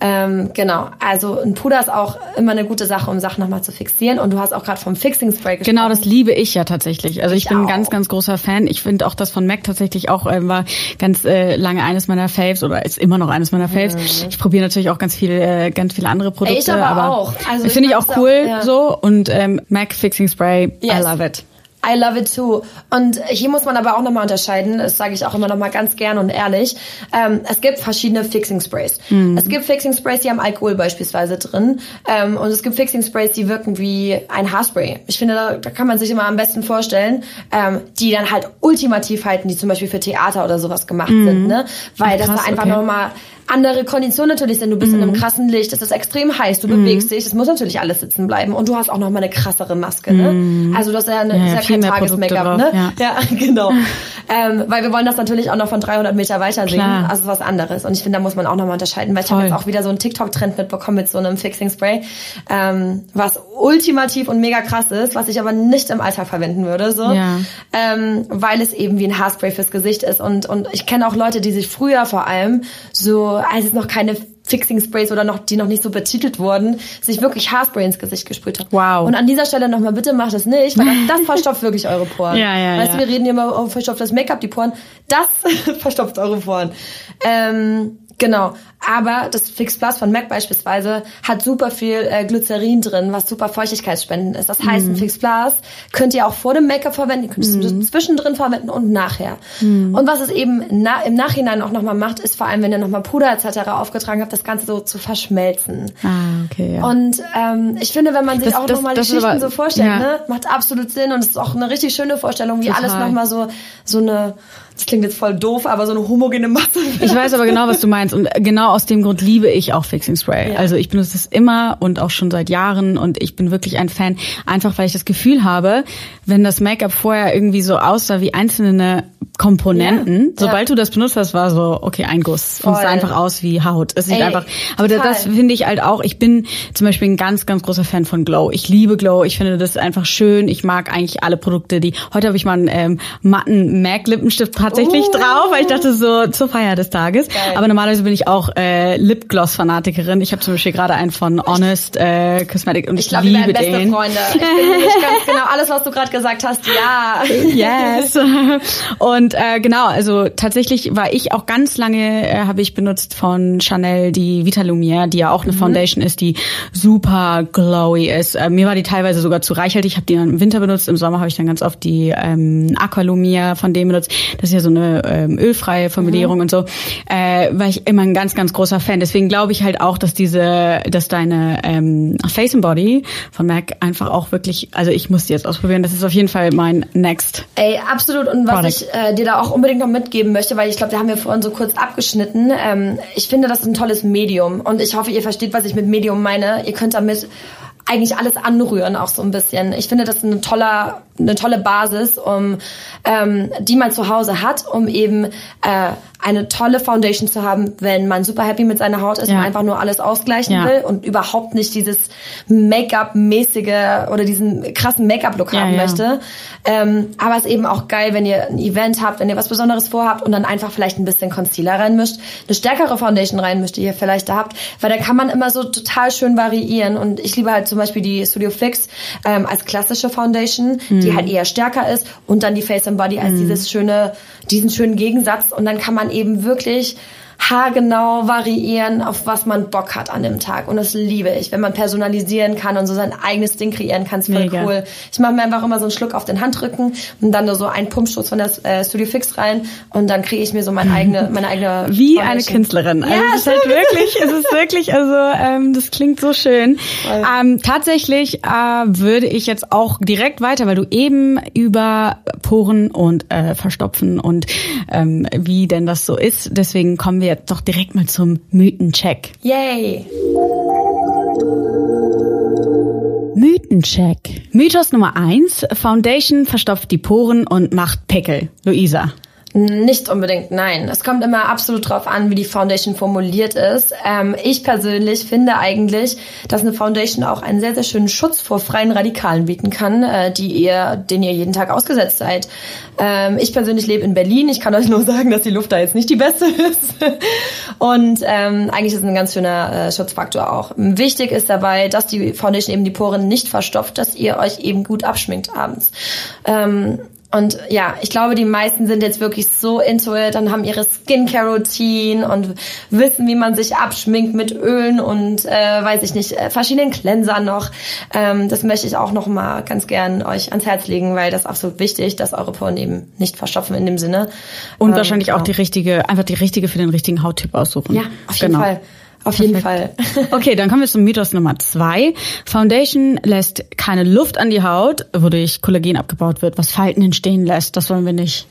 Ähm, genau, also ein Puder ist auch immer eine gute Sache, um Sachen nochmal zu fixieren. Und du hast auch gerade vom Fixing Spray gesprochen. Genau, das liebe liebe ich ja tatsächlich. Also ich, ich bin ein ganz, ganz großer Fan. Ich finde auch das von Mac tatsächlich auch äh, war ganz äh, lange eines meiner Faves oder ist immer noch eines meiner Faves. Mhm. Ich probiere natürlich auch ganz viel, äh, ganz viele andere Produkte. Ich aber, aber auch. Also finde ich auch cool auch, ja. so und ähm, Mac Fixing Spray, yes. I love it. I love it too. Und hier muss man aber auch nochmal unterscheiden, das sage ich auch immer nochmal ganz gern und ehrlich. Ähm, es gibt verschiedene Fixing Sprays. Mhm. Es gibt Fixing Sprays, die haben Alkohol beispielsweise drin. Ähm, und es gibt Fixing Sprays, die wirken wie ein Haarspray. Ich finde, da, da kann man sich immer am besten vorstellen, ähm, die dann halt ultimativ halten, die zum Beispiel für Theater oder sowas gemacht mhm. sind. Ne? Weil Ach, krass, das da einfach okay. nochmal andere Konditionen natürlich sind. Du bist mhm. in einem mhm. krassen Licht, es ist extrem heiß, du mhm. bewegst dich, es muss natürlich alles sitzen bleiben und du hast auch noch mal eine krassere Maske. Ne? Mhm. Also das ist ja, eine, ja, ist ja kein Tages-Make-up. Ne? Ja. ja, genau. Ähm, weil wir wollen das natürlich auch noch von 300 Meter weiter sehen. Klar. Also was anderes. Und ich finde, da muss man auch noch mal unterscheiden, weil ich habe jetzt auch wieder so einen TikTok-Trend mitbekommen mit so einem Fixing Spray, ähm, was ultimativ und mega krass ist, was ich aber nicht im Alltag verwenden würde, so, ja. ähm, weil es eben wie ein Haarspray fürs Gesicht ist und und ich kenne auch Leute, die sich früher vor allem so als es noch keine Fixing Sprays oder noch, die noch nicht so betitelt wurden, sich wirklich Haarspray ins Gesicht gesprüht hat. Wow. Und an dieser Stelle nochmal, bitte macht das nicht, weil das, das verstopft wirklich eure Poren. Ja, ja, weißt ja. du, wir reden hier immer, oh, verstopft das Make-up die Poren. Das verstopft eure Poren. Ähm, Genau, aber das Fix Plus von MAC beispielsweise hat super viel äh, Glycerin drin, was super feuchtigkeitsspendend ist. Das heißt, mm. ein mhm. Fix Plus könnt ihr auch vor dem Make-up verwenden, ihr könnt es mm. zwischendrin verwenden und nachher. Mm. Und was es eben na im Nachhinein auch nochmal macht, ist vor allem, wenn ihr nochmal Puder etc. aufgetragen habt, das Ganze so zu verschmelzen. Ah, okay, ja. Und ähm, ich finde, wenn man sich das, auch nochmal die Schichten aber, so vorstellt, ja. ne, macht absolut Sinn und es ist auch eine richtig schöne Vorstellung, wie Total. alles nochmal so, so eine das klingt jetzt voll doof, aber so eine homogene Masse. Ich weiß aber genau, was du meinst. Und genau aus dem Grund liebe ich auch Fixing Spray. Ja. Also ich benutze das immer und auch schon seit Jahren und ich bin wirklich ein Fan, einfach weil ich das Gefühl habe, wenn das Make-up vorher irgendwie so aussah wie einzelne Komponenten. Ja, Sobald ja. du das benutzt hast, war so, okay, ein Guss. Und es sah einfach aus wie Haut. Es sieht Ey, einfach, aber total. das finde ich halt auch, ich bin zum Beispiel ein ganz, ganz großer Fan von Glow. Ich liebe Glow. Ich finde das einfach schön. Ich mag eigentlich alle Produkte, die, heute habe ich mal einen ähm, matten MAC Lippenstift tatsächlich uh. drauf, weil ich dachte so, zur Feier des Tages. Geil. Aber normalerweise bin ich auch äh, Lipgloss Fanatikerin. Ich habe zum Beispiel gerade einen von Honest äh, Cosmetic und ich, ich glaub, liebe beste den. Freunde. Ich bin ganz genau alles, was du gerade gesagt hast. Ja. Yes. Und Und äh, genau, also tatsächlich war ich auch ganz lange, äh, habe ich benutzt von Chanel die Vita Lumiere, die ja auch eine mhm. Foundation ist, die super glowy ist. Äh, mir war die teilweise sogar zu reichhaltig. Ich habe die dann im Winter benutzt, im Sommer habe ich dann ganz oft die ähm, Aqua Lumiere von dem benutzt. Das ist ja so eine ähm, ölfreie Formulierung mhm. und so. Äh, war ich immer ein ganz, ganz großer Fan. Deswegen glaube ich halt auch, dass diese, dass deine ähm, Face and Body von MAC einfach auch wirklich, also ich muss die jetzt ausprobieren. Das ist auf jeden Fall mein Next. Ey, absolut. Und was Product. ich äh, dir da auch unbedingt noch mitgeben möchte, weil ich glaube, da haben wir vorhin so kurz abgeschnitten. Ähm, ich finde, das ist ein tolles Medium. Und ich hoffe, ihr versteht, was ich mit Medium meine. Ihr könnt damit eigentlich alles anrühren, auch so ein bisschen. Ich finde, das ist eine tolle, eine tolle Basis, um ähm, die man zu Hause hat, um eben äh, eine tolle Foundation zu haben, wenn man super happy mit seiner Haut ist ja. und einfach nur alles ausgleichen ja. will und überhaupt nicht dieses Make-up-mäßige oder diesen krassen Make-up-Look ja, haben möchte. Ähm, aber es ist eben auch geil, wenn ihr ein Event habt, wenn ihr was Besonderes vorhabt und dann einfach vielleicht ein bisschen Concealer reinmischt, eine stärkere Foundation reinmischt, die ihr vielleicht da habt, weil da kann man immer so total schön variieren und ich liebe halt zum Beispiel die Studio Fix ähm, als klassische Foundation, mhm. Die halt eher stärker ist. Und dann die Face and Body als mhm. dieses schöne, diesen schönen Gegensatz. Und dann kann man eben wirklich haargenau variieren, auf was man Bock hat an dem Tag. Und das liebe ich, wenn man personalisieren kann und so sein eigenes Ding kreieren kann, ist voll Mega. cool. Ich mache mir einfach immer so einen Schluck auf den Handrücken und dann nur so einen Pumpstoß von der äh, Studio Fix rein und dann kriege ich mir so meine eigene, meine eigene. Wie Foundation. eine Künstlerin. Also ja, es ist halt wirklich, es ist wirklich, also ähm, das klingt so schön. Ähm, tatsächlich äh, würde ich jetzt auch direkt weiter, weil du eben über Poren und äh, Verstopfen und ähm, wie denn das so ist. Deswegen kommen wir jetzt doch direkt mal zum Mythencheck. Yay! Mythencheck. Mythos Nummer eins: Foundation verstopft die Poren und macht Pickel. Luisa. Nicht unbedingt, nein. Es kommt immer absolut drauf an, wie die Foundation formuliert ist. Ähm, ich persönlich finde eigentlich, dass eine Foundation auch einen sehr, sehr schönen Schutz vor freien Radikalen bieten kann, äh, die ihr, den ihr jeden Tag ausgesetzt seid. Ähm, ich persönlich lebe in Berlin. Ich kann euch nur sagen, dass die Luft da jetzt nicht die beste ist. Und ähm, eigentlich ist es ein ganz schöner äh, Schutzfaktor auch. Wichtig ist dabei, dass die Foundation eben die Poren nicht verstopft, dass ihr euch eben gut abschminkt abends. Ähm, und ja, ich glaube, die meisten sind jetzt wirklich so into it und haben ihre Skincare-Routine und wissen, wie man sich abschminkt mit Ölen und, äh, weiß ich nicht, äh, verschiedenen Cleansern noch. Ähm, das möchte ich auch noch mal ganz gern euch ans Herz legen, weil das ist absolut wichtig, dass eure Poren eben nicht verstopfen in dem Sinne. Und ähm, wahrscheinlich genau. auch die richtige, einfach die richtige für den richtigen Hauttyp aussuchen. Ja, auf jeden genau. Fall. Auf jeden Fall. okay, dann kommen wir zum Mythos Nummer zwei. Foundation lässt keine Luft an die Haut, wodurch Kollagen abgebaut wird, was Falten entstehen lässt. Das wollen wir nicht.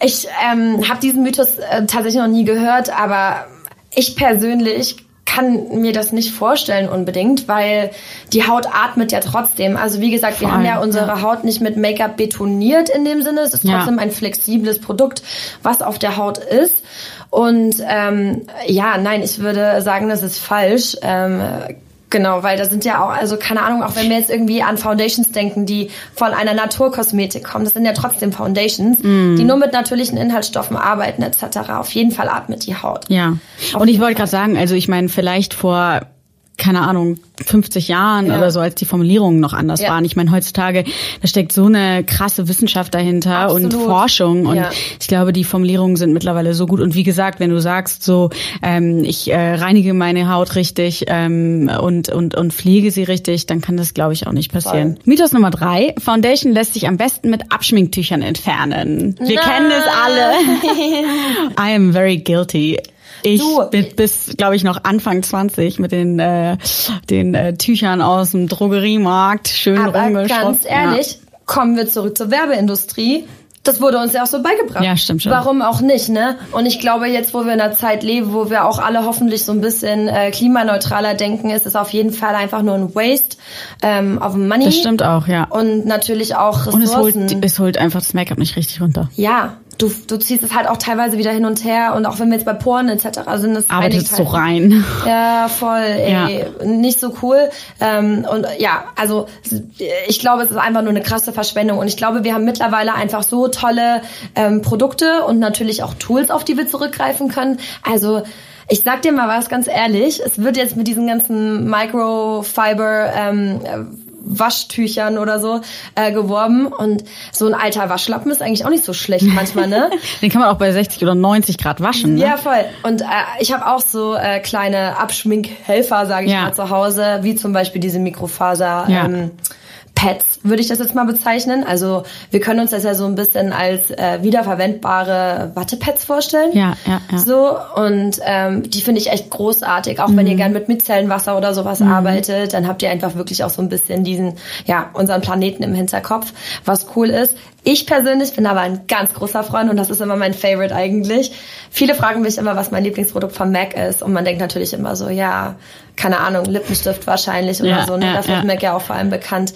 Ich ähm, habe diesen Mythos äh, tatsächlich noch nie gehört, aber ich persönlich kann mir das nicht vorstellen unbedingt, weil die Haut atmet ja trotzdem. Also wie gesagt, wir Voll, haben ja unsere ja. Haut nicht mit Make-up betoniert in dem Sinne. Es ist trotzdem ja. ein flexibles Produkt, was auf der Haut ist. Und ähm, ja, nein, ich würde sagen, das ist falsch. Ähm, Genau, weil da sind ja auch, also keine Ahnung, auch wenn wir jetzt irgendwie an Foundations denken, die von einer Naturkosmetik kommen, das sind ja trotzdem Foundations, mm. die nur mit natürlichen Inhaltsstoffen arbeiten etc. Auf jeden Fall atmet die Haut. Ja. Und ich wollte gerade sagen, also ich meine, vielleicht vor keine Ahnung, 50 Jahren ja. oder so, als die Formulierungen noch anders ja. waren. Ich meine, heutzutage, da steckt so eine krasse Wissenschaft dahinter Absolut. und Forschung und ja. ich glaube, die Formulierungen sind mittlerweile so gut. Und wie gesagt, wenn du sagst, so, ähm, ich äh, reinige meine Haut richtig ähm, und, und, und pflege sie richtig, dann kann das, glaube ich, auch nicht passieren. Voll. Mythos Nummer drei, Foundation lässt sich am besten mit Abschminktüchern entfernen. Wir Na. kennen es alle. I am very guilty. Ich du, bin bis, glaube ich, noch Anfang 20 mit den, äh, den äh, Tüchern aus dem Drogeriemarkt schön aber. Ganz ehrlich, ja. kommen wir zurück zur Werbeindustrie. Das wurde uns ja auch so beigebracht. Ja, stimmt schon. Warum auch nicht, ne? Und ich glaube, jetzt, wo wir in einer Zeit leben, wo wir auch alle hoffentlich so ein bisschen äh, klimaneutraler denken, ist es auf jeden Fall einfach nur ein Waste ähm, of Money. Das stimmt auch, ja. Und natürlich auch Ressourcen. Und es holt, es holt einfach das Make-up nicht richtig runter. Ja, du, du ziehst es halt auch teilweise wieder hin und her und auch wenn wir jetzt bei Poren etc. sind es arbeitet so rein ja voll ey, ja. nicht so cool ähm, und ja also ich glaube es ist einfach nur eine krasse Verschwendung und ich glaube wir haben mittlerweile einfach so tolle ähm, Produkte und natürlich auch Tools auf die wir zurückgreifen können also ich sag dir mal was ganz ehrlich, es wird jetzt mit diesen ganzen Microfiber ähm, Waschtüchern oder so äh, geworben. Und so ein alter Waschlappen ist eigentlich auch nicht so schlecht manchmal, ne? Den kann man auch bei 60 oder 90 Grad waschen. Ne? Ja, voll. Und äh, ich habe auch so äh, kleine Abschminkhelfer, sage ich ja. mal, zu Hause, wie zum Beispiel diese Mikrofaser. Ja. Ähm, Pads, würde ich das jetzt mal bezeichnen. Also wir können uns das ja so ein bisschen als äh, wiederverwendbare Wattepads vorstellen. Ja, ja, ja. So und ähm, die finde ich echt großartig. Auch mhm. wenn ihr mhm. gern mit Micellenwasser oder sowas mhm. arbeitet, dann habt ihr einfach wirklich auch so ein bisschen diesen, ja, unseren Planeten im Hinterkopf. Was cool ist, ich persönlich bin aber ein ganz großer Freund und das ist immer mein Favorite eigentlich. Viele fragen mich immer, was mein Lieblingsprodukt von MAC ist und man denkt natürlich immer so, ja, keine Ahnung, Lippenstift wahrscheinlich oder ja, so. Ne? Ja, Dafür ja. ist MAC ja auch vor allem bekannt.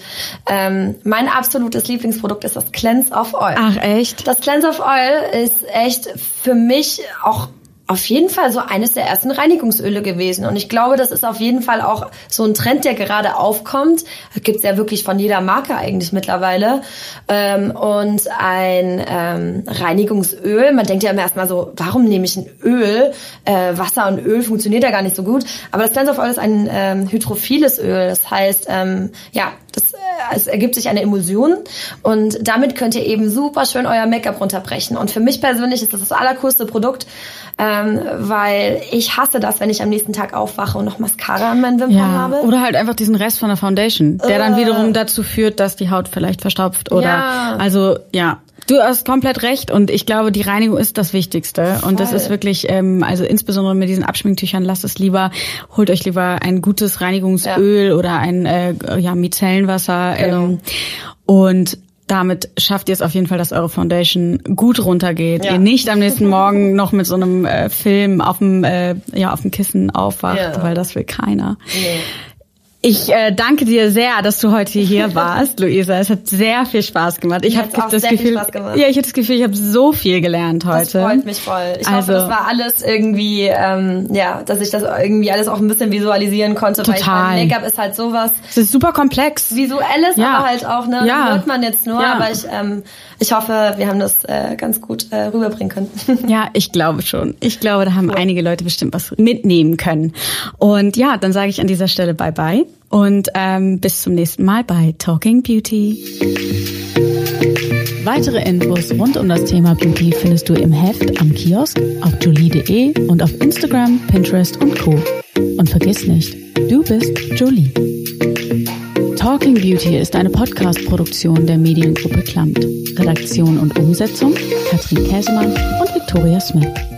Ähm, mein absolutes Lieblingsprodukt ist das Cleanse of Oil. Ach echt? Das Cleanse of Oil ist echt für mich auch auf jeden Fall so eines der ersten Reinigungsöle gewesen. Und ich glaube, das ist auf jeden Fall auch so ein Trend, der gerade aufkommt. Gibt's ja wirklich von jeder Marke eigentlich mittlerweile. Ähm, und ein ähm, Reinigungsöl, man denkt ja immer erstmal so, warum nehme ich ein Öl? Äh, Wasser und Öl funktioniert ja gar nicht so gut. Aber das Cleanse of Oil ist ein ähm, hydrophiles Öl. Das heißt, ja, das, äh, es ergibt sich eine Emulsion und damit könnt ihr eben super schön euer Make-up runterbrechen. Und für mich persönlich ist das das allercoolste Produkt, ähm, weil ich hasse das, wenn ich am nächsten Tag aufwache und noch Mascara an meinen Wimpern ja, habe. Oder halt einfach diesen Rest von der Foundation, der uh. dann wiederum dazu führt, dass die Haut vielleicht verstopft oder ja. also ja. Du hast komplett recht und ich glaube, die Reinigung ist das Wichtigste Voll. und das ist wirklich, ähm, also insbesondere mit diesen Abschminktüchern, lasst es lieber, holt euch lieber ein gutes Reinigungsöl ja. oder ein äh, ja, Micellenwasser genau. ähm, und damit schafft ihr es auf jeden Fall, dass eure Foundation gut runtergeht. Ja. Ihr nicht am nächsten Morgen noch mit so einem äh, Film auf dem äh, ja auf dem Kissen aufwacht, ja. weil das will keiner. Nee. Ich äh, danke dir sehr, dass du heute hier warst, Luisa. Es hat sehr viel Spaß gemacht. Ich habe das Gefühl, ja, ich habe das Gefühl, ich habe so viel gelernt heute. Das freut mich voll. Ich also, hoffe, das war alles irgendwie, ähm, ja, dass ich das irgendwie alles auch ein bisschen visualisieren konnte. Total. Weil Make-up ist halt sowas. Es ist super komplex. Visuelles, ja. aber halt auch, ne, ja. hört man jetzt nur. Ja. Aber ich, ähm, ich hoffe, wir haben das äh, ganz gut äh, rüberbringen können. ja, ich glaube schon. Ich glaube, da haben cool. einige Leute bestimmt was mitnehmen können. Und ja, dann sage ich an dieser Stelle Bye Bye. Und ähm, bis zum nächsten Mal bei Talking Beauty. Weitere Infos rund um das Thema Beauty findest du im Heft am Kiosk, auf jolie.de und auf Instagram, Pinterest und Co. Und vergiss nicht, du bist Jolie. Talking Beauty ist eine Podcast-Produktion der Mediengruppe Klammt. Redaktion und Umsetzung Katrin Käsemann und Victoria Smith.